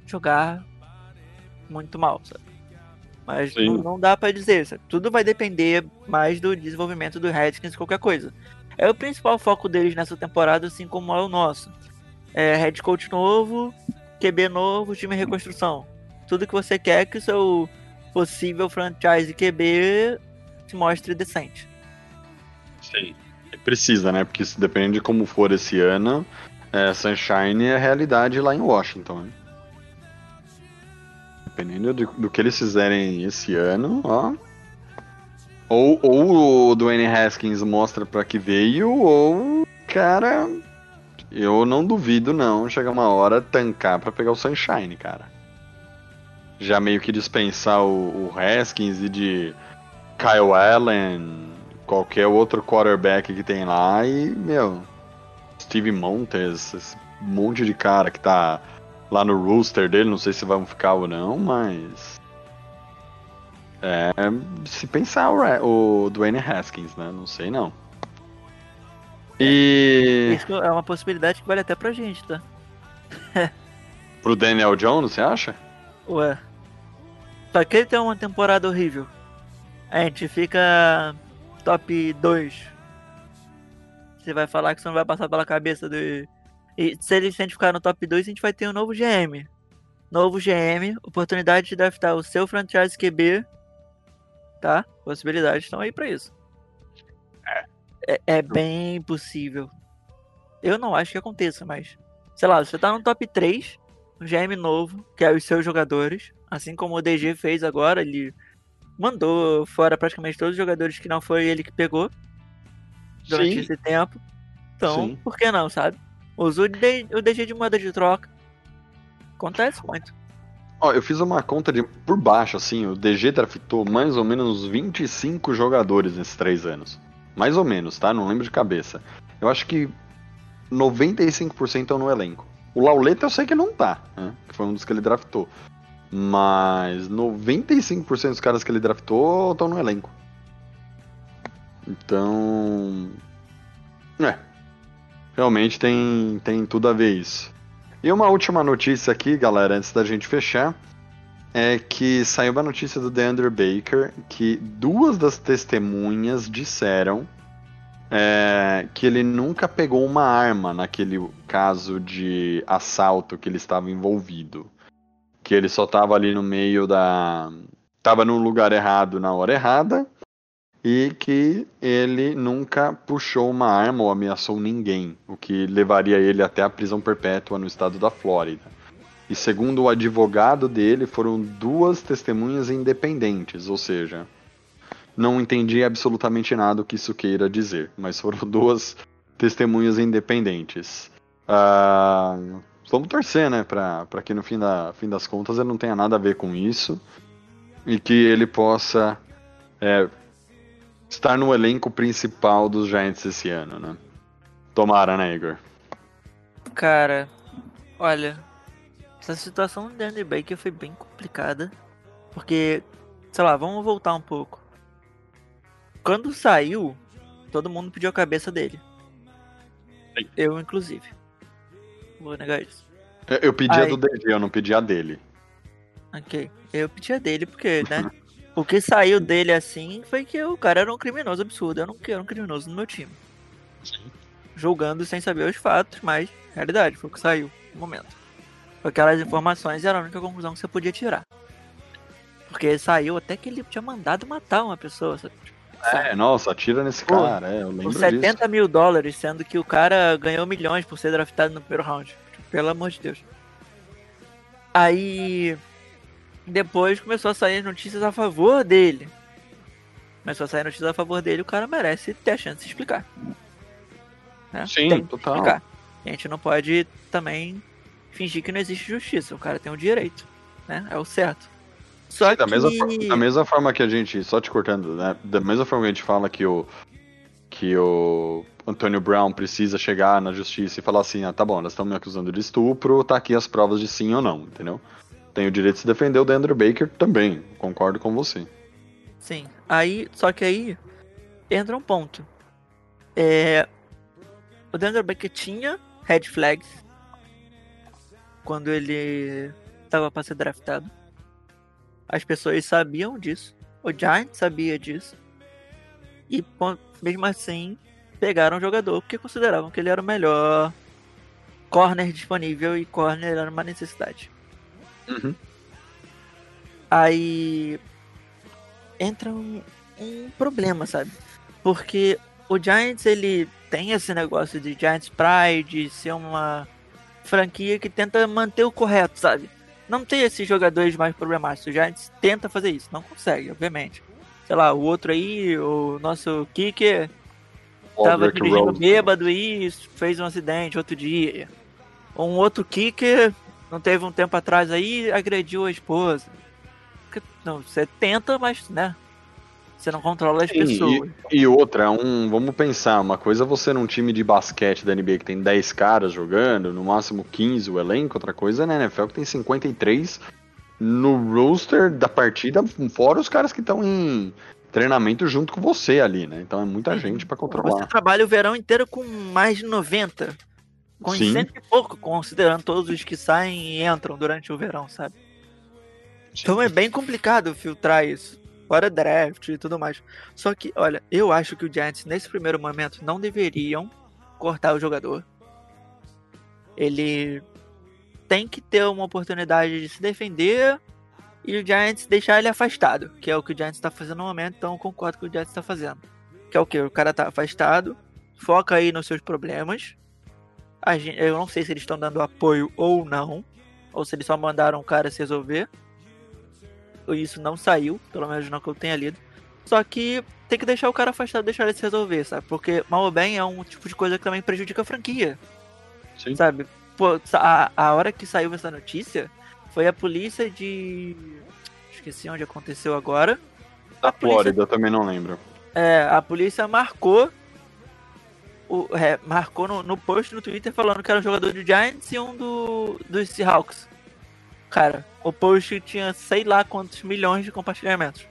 jogar muito mal, sabe? Mas não, não dá pra dizer, sabe? Tudo vai depender mais do desenvolvimento do Redskins que qualquer coisa. É o principal foco deles nessa temporada, assim como é o nosso. É head coach novo, QB novo, time reconstrução. Tudo que você quer que o seu possível franchise QB se mostre decente. Sim. Precisa, né? Porque se depende de como for esse ano, é, Sunshine é realidade lá em Washington. Né? Dependendo do, do que eles fizerem esse ano, ó. Ou, ou o Dwayne Haskins mostra pra que veio, ou, cara, eu não duvido não chegar uma hora tancar pra pegar o Sunshine, cara. Já meio que dispensar o, o Haskins e de Kyle Allen, qualquer outro quarterback que tem lá e, meu, Steve Montes, esse monte de cara que tá lá no rooster dele, não sei se vão ficar ou não, mas. É. Se pensar o, o Dwayne Haskins, né? Não sei não. E. Isso é uma possibilidade que vale até pra gente, tá? Pro Daniel Jones, você acha? Ué. Só que ele tem uma temporada horrível. A gente fica top 2. Você vai falar que você não vai passar pela cabeça do. E se ele se a gente ficar no top 2, a gente vai ter um novo GM. Novo GM, oportunidade de draftar o seu franchise QB. Tá? Possibilidades estão aí pra isso. É, é bem possível. Eu não acho que aconteça, mas. Sei lá, você tá no top 3, um GM novo, que é os seus jogadores. Assim como o DG fez agora, ele mandou fora praticamente todos os jogadores que não foi ele que pegou durante Sim. esse tempo. Então, Sim. por que não, sabe? Usa o, DG de moeda de troca. Acontece muito. Ó, eu fiz uma conta de por baixo, assim, o DG draftou mais ou menos uns 25 jogadores nesses três anos. Mais ou menos, tá? Não lembro de cabeça. Eu acho que 95% estão no elenco. O Lauleta eu sei que não tá, né? Que foi um dos que ele draftou. Mas 95% dos caras que ele draftou estão no elenco. Então. É. Realmente tem, tem tudo a ver isso. E uma última notícia aqui, galera, antes da gente fechar, é que saiu uma notícia do DeAndre Baker que duas das testemunhas disseram é, que ele nunca pegou uma arma naquele caso de assalto que ele estava envolvido. Que ele só estava ali no meio da. Tava no lugar errado na hora errada. E que ele nunca puxou uma arma ou ameaçou ninguém, o que levaria ele até a prisão perpétua no estado da Flórida. E segundo o advogado dele, foram duas testemunhas independentes, ou seja, não entendi absolutamente nada o que isso queira dizer, mas foram duas testemunhas independentes. Ah, vamos torcer, né, pra que no fim, da, fim das contas ele não tenha nada a ver com isso e que ele possa é, estar no elenco principal dos Giants esse ano, né? Tomara, né, Igor? Cara, olha, essa situação do Danny Baker foi bem complicada. Porque, sei lá, vamos voltar um pouco. Quando saiu, todo mundo pediu a cabeça dele. Sim. Eu, inclusive. Vou negar isso. Eu, eu pedi a Ai. do DG, eu não pedi a dele. Ok. Eu pedi a dele porque, né? o que saiu dele assim foi que o cara era um criminoso absurdo. Eu não quero um criminoso no meu time. Julgando sem saber os fatos, mas realidade, foi o que saiu no momento. Aquelas informações era a única conclusão que você podia tirar. Porque saiu até que ele tinha mandado matar uma pessoa. Sabe? É, nossa, atira nesse Pô, cara, é, eu lembro Por disso. 70 mil dólares, sendo que o cara ganhou milhões por ser draftado no primeiro round. Pelo amor de Deus. Aí. Depois começou a sair notícias a favor dele. Começou a sair notícias a favor dele, o cara merece ter a chance de se explicar. Né? Sim, total. explicar. A gente não pode também fingir que não existe justiça. O cara tem um direito. Né? É o certo. Só Da, que. mesma, da mesma forma que a gente, só te cortando, né? Da mesma forma que a gente fala que o que o Antônio Brown precisa chegar na justiça e falar assim, ah, tá bom, nós estamos me acusando de estupro, tá aqui as provas de sim ou não, entendeu? Tem o direito de se defender o Andrew Baker também, concordo com você. Sim. Aí, só que aí entra um ponto. É, o Daniel Baker tinha red flags quando ele estava para ser draftado. As pessoas sabiam disso. O Giants sabia disso. E mesmo assim pegaram o jogador porque consideravam que ele era o melhor corner disponível e corner era uma necessidade. Uhum. Aí entra um, um problema, sabe? Porque o Giants ele tem esse negócio de Giants Pride, ser uma franquia que tenta manter o correto, sabe? Não tem esses jogadores mais problemáticos. O Giants tenta fazer isso, não consegue, obviamente. Sei lá, o outro aí, o nosso kicker, tava Aldrich dirigindo Rose. bêbado e fez um acidente outro dia. Um outro kicker, não teve um tempo atrás aí, agrediu a esposa. Não, você tenta, mas, né? Você não controla as Sim, pessoas. E, e outra, um, vamos pensar, uma coisa é você num time de basquete da NBA que tem 10 caras jogando, no máximo 15 o elenco, outra coisa é na NFL que tem 53 no roster da partida, fora os caras que estão em treinamento junto com você ali, né? Então é muita gente pra Você controlar. trabalha o verão inteiro com mais de 90. Com Sim. cento e pouco, considerando todos os que saem e entram durante o verão, sabe? Então é bem complicado filtrar isso. Fora draft e tudo mais. Só que, olha, eu acho que o Giants, nesse primeiro momento, não deveriam cortar o jogador. Ele tem que ter uma oportunidade de se defender e o Giants deixar ele afastado, que é o que o Giants está fazendo no momento, então eu concordo com o que o Giants está fazendo. Que é o que? O cara tá afastado, foca aí nos seus problemas. A gen- eu não sei se eles estão dando apoio ou não, ou se eles só mandaram o cara se resolver. Isso não saiu, pelo menos não que eu tenha lido. Só que tem que deixar o cara afastado, deixar ele se resolver, sabe? Porque mal ou bem é um tipo de coisa que também prejudica a franquia. Sim. Sabe? Pô, a, a hora que saiu essa notícia foi a polícia de. Esqueci onde aconteceu agora. Da A polícia- Flórida, eu também não lembro. É, a polícia marcou. O, é, marcou no, no post no Twitter falando que era um jogador do Giants e um do, dos Seahawks. Cara, o post tinha sei lá quantos milhões de compartilhamentos.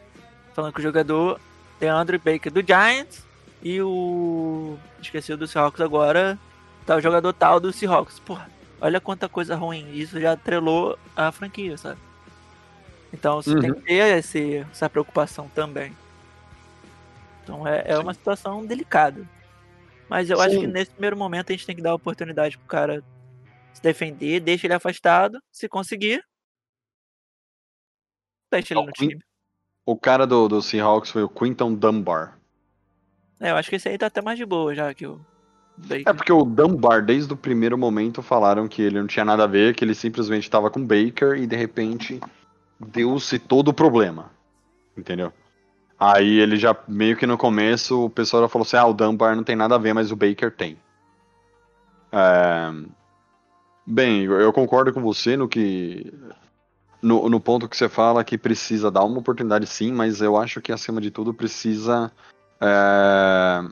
Falando que o jogador é Andrew Baker do Giants e o. Esqueci o do Seahawks agora. Tá o jogador tal do Seahawks. Porra, olha quanta coisa ruim. Isso já atrelou a franquia, sabe? Então você tem Uhum. que ter esse, essa preocupação também. Então é, é uma situação delicada. Mas eu acho Sim. que nesse primeiro momento a gente tem que dar oportunidade pro cara se defender, deixa ele afastado, se conseguir, deixa ele Ó, no time. O cara do, do Seahawks foi o Quinton Dunbar. É, eu acho que esse aí tá até mais de boa já que o Baker. É porque o Dunbar, desde o primeiro momento, falaram que ele não tinha nada a ver, que ele simplesmente estava com Baker e de repente deu-se todo o problema. Entendeu? Aí ele já, meio que no começo, o pessoal já falou assim: ah, o Dunbar não tem nada a ver, mas o Baker tem. É, Bem, eu concordo com você no que. No, no ponto que você fala que precisa dar uma oportunidade sim, mas eu acho que acima de tudo precisa. é,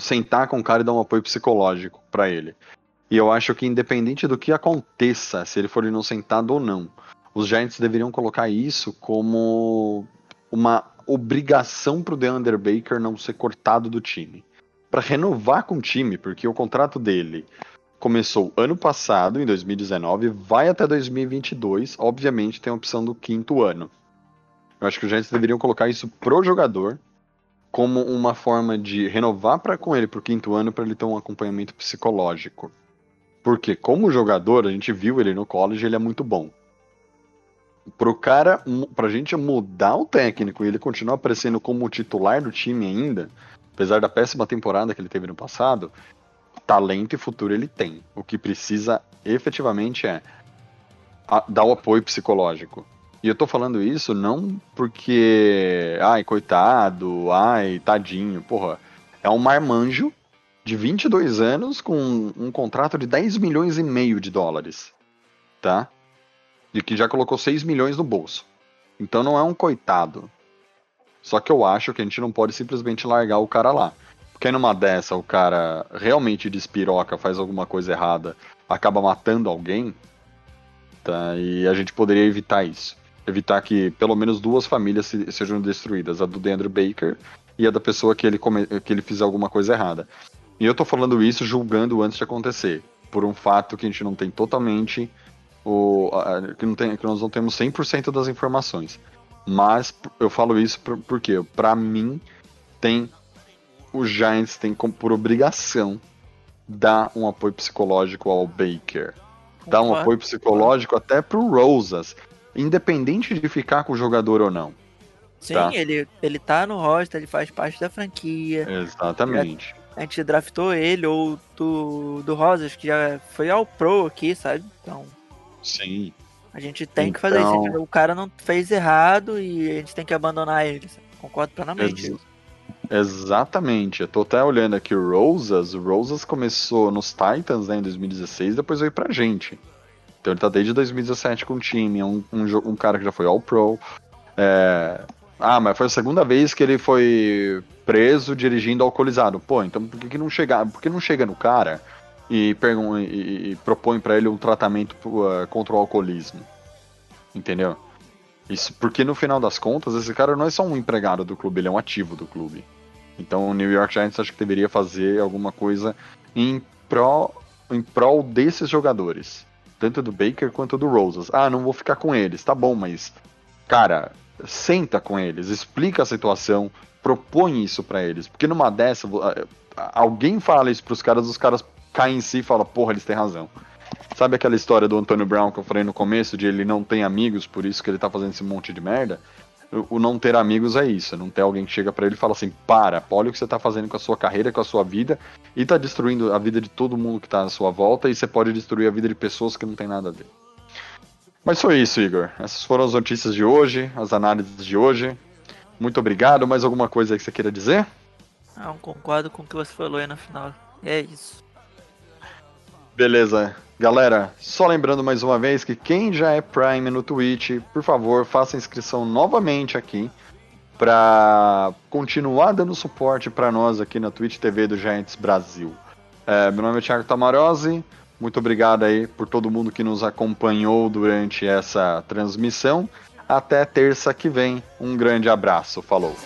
sentar com o cara e dar um apoio psicológico pra ele. E eu acho que independente do que aconteça, se ele for inocentado ou não, os Giants deveriam colocar isso como uma obrigação pro DeAndre Baker não ser cortado do time. Pra renovar com o time, porque o contrato dele começou ano passado, em 2019, vai até 2022, obviamente tem a opção do quinto ano. Eu acho que os Giants deveriam colocar isso pro jogador como uma forma de renovar para com ele pro quinto ano para ele ter um acompanhamento psicológico. Porque como jogador, a gente viu ele no college, ele é muito bom. Pro cara, pra gente mudar o técnico e ele continuar aparecendo como titular do time ainda, apesar da péssima temporada que ele teve no passado, talento e futuro ele tem. O que precisa efetivamente é a- dar o apoio psicológico. E eu tô falando isso não porque, ai, coitado, ai, tadinho, porra. É um marmanjo de 22 anos com um contrato de 10 milhões e meio de dólares, tá? E que já colocou 6 milhões no bolso. Então não é um coitado. Só que eu acho que a gente não pode simplesmente largar o cara lá. Porque numa dessa o cara realmente despiroca, faz alguma coisa errada, acaba matando alguém, tá? E a gente poderia evitar isso. Evitar que pelo menos duas famílias se- sejam destruídas, a do Deandre Baker e a da pessoa que ele, come- que ele fizer alguma coisa errada. E eu tô falando isso julgando antes de acontecer, por um fato que a gente não tem totalmente o a- que, não tem, que nós não temos 100% das informações. Mas eu falo isso por, porque para mim tem os Giants têm como por obrigação dar um apoio psicológico ao Baker. Dar um apoio psicológico até pro Rosas, independente de ficar com o jogador ou não. Sim, tá. ele, ele tá no roster, ele faz parte da franquia. Exatamente. A gente draftou ele ou do, do Rosas, que já foi ao Pro aqui, sabe? Então Sim. a gente tem que fazer isso. Então- O cara não fez errado e a gente tem que abandonar ele. sabe? Concordo plenamente. Ex- Exatamente. Eu tô até olhando aqui o Rosas. O Rosas começou nos Titans né, em 2016, depois veio pra gente. Então ele tá desde 2017 com o time. É um, um, um cara que já foi All-Pro. É, Ah, mas foi a segunda vez que ele foi preso dirigindo alcoolizado. Pô, então por que, que não chega, por que não chega no cara e, pergun- e- e propõe pra ele um tratamento uh, contra o alcoolismo? Entendeu? Isso porque no final das contas, esse cara não é só um empregado do clube, ele é um ativo do clube. Então o New York Giants acho que deveria fazer alguma coisa em prol, em prol desses jogadores. Tanto do Baker quanto do Rosas. Ah, não vou ficar com eles, tá bom, mas. Cara, senta com eles, explica a situação, propõe isso pra eles. Porque numa dessa, alguém fala isso pros caras, os caras caem em si e falam, porra, eles têm razão. Sabe aquela história do Antônio Brown que eu falei no começo, de ele não tem amigos, por isso que ele tá fazendo esse monte de merda? O não ter amigos é isso, é não ter alguém que chega pra ele e fala assim, para, olha o que você tá fazendo com a sua carreira, com a sua vida, e tá destruindo a vida de todo mundo que tá à sua volta, e você pode destruir a vida de pessoas que não tem nada a ver. Mas foi isso, Igor. Essas foram as notícias de hoje, as análises de hoje. Muito obrigado. Mais alguma coisa aí que você queira dizer? Não, concordo com o que você falou aí no final. É isso. Beleza. Galera, só lembrando mais uma vez que quem já é Prime no Twitch, por favor, faça inscrição novamente aqui para continuar dando suporte para nós aqui na Twitch TV do Giants Brasil. É, meu nome é Thiago Tamarose. Muito obrigado aí por todo mundo que nos acompanhou durante essa transmissão. Até terça que vem. Um grande abraço. Falou.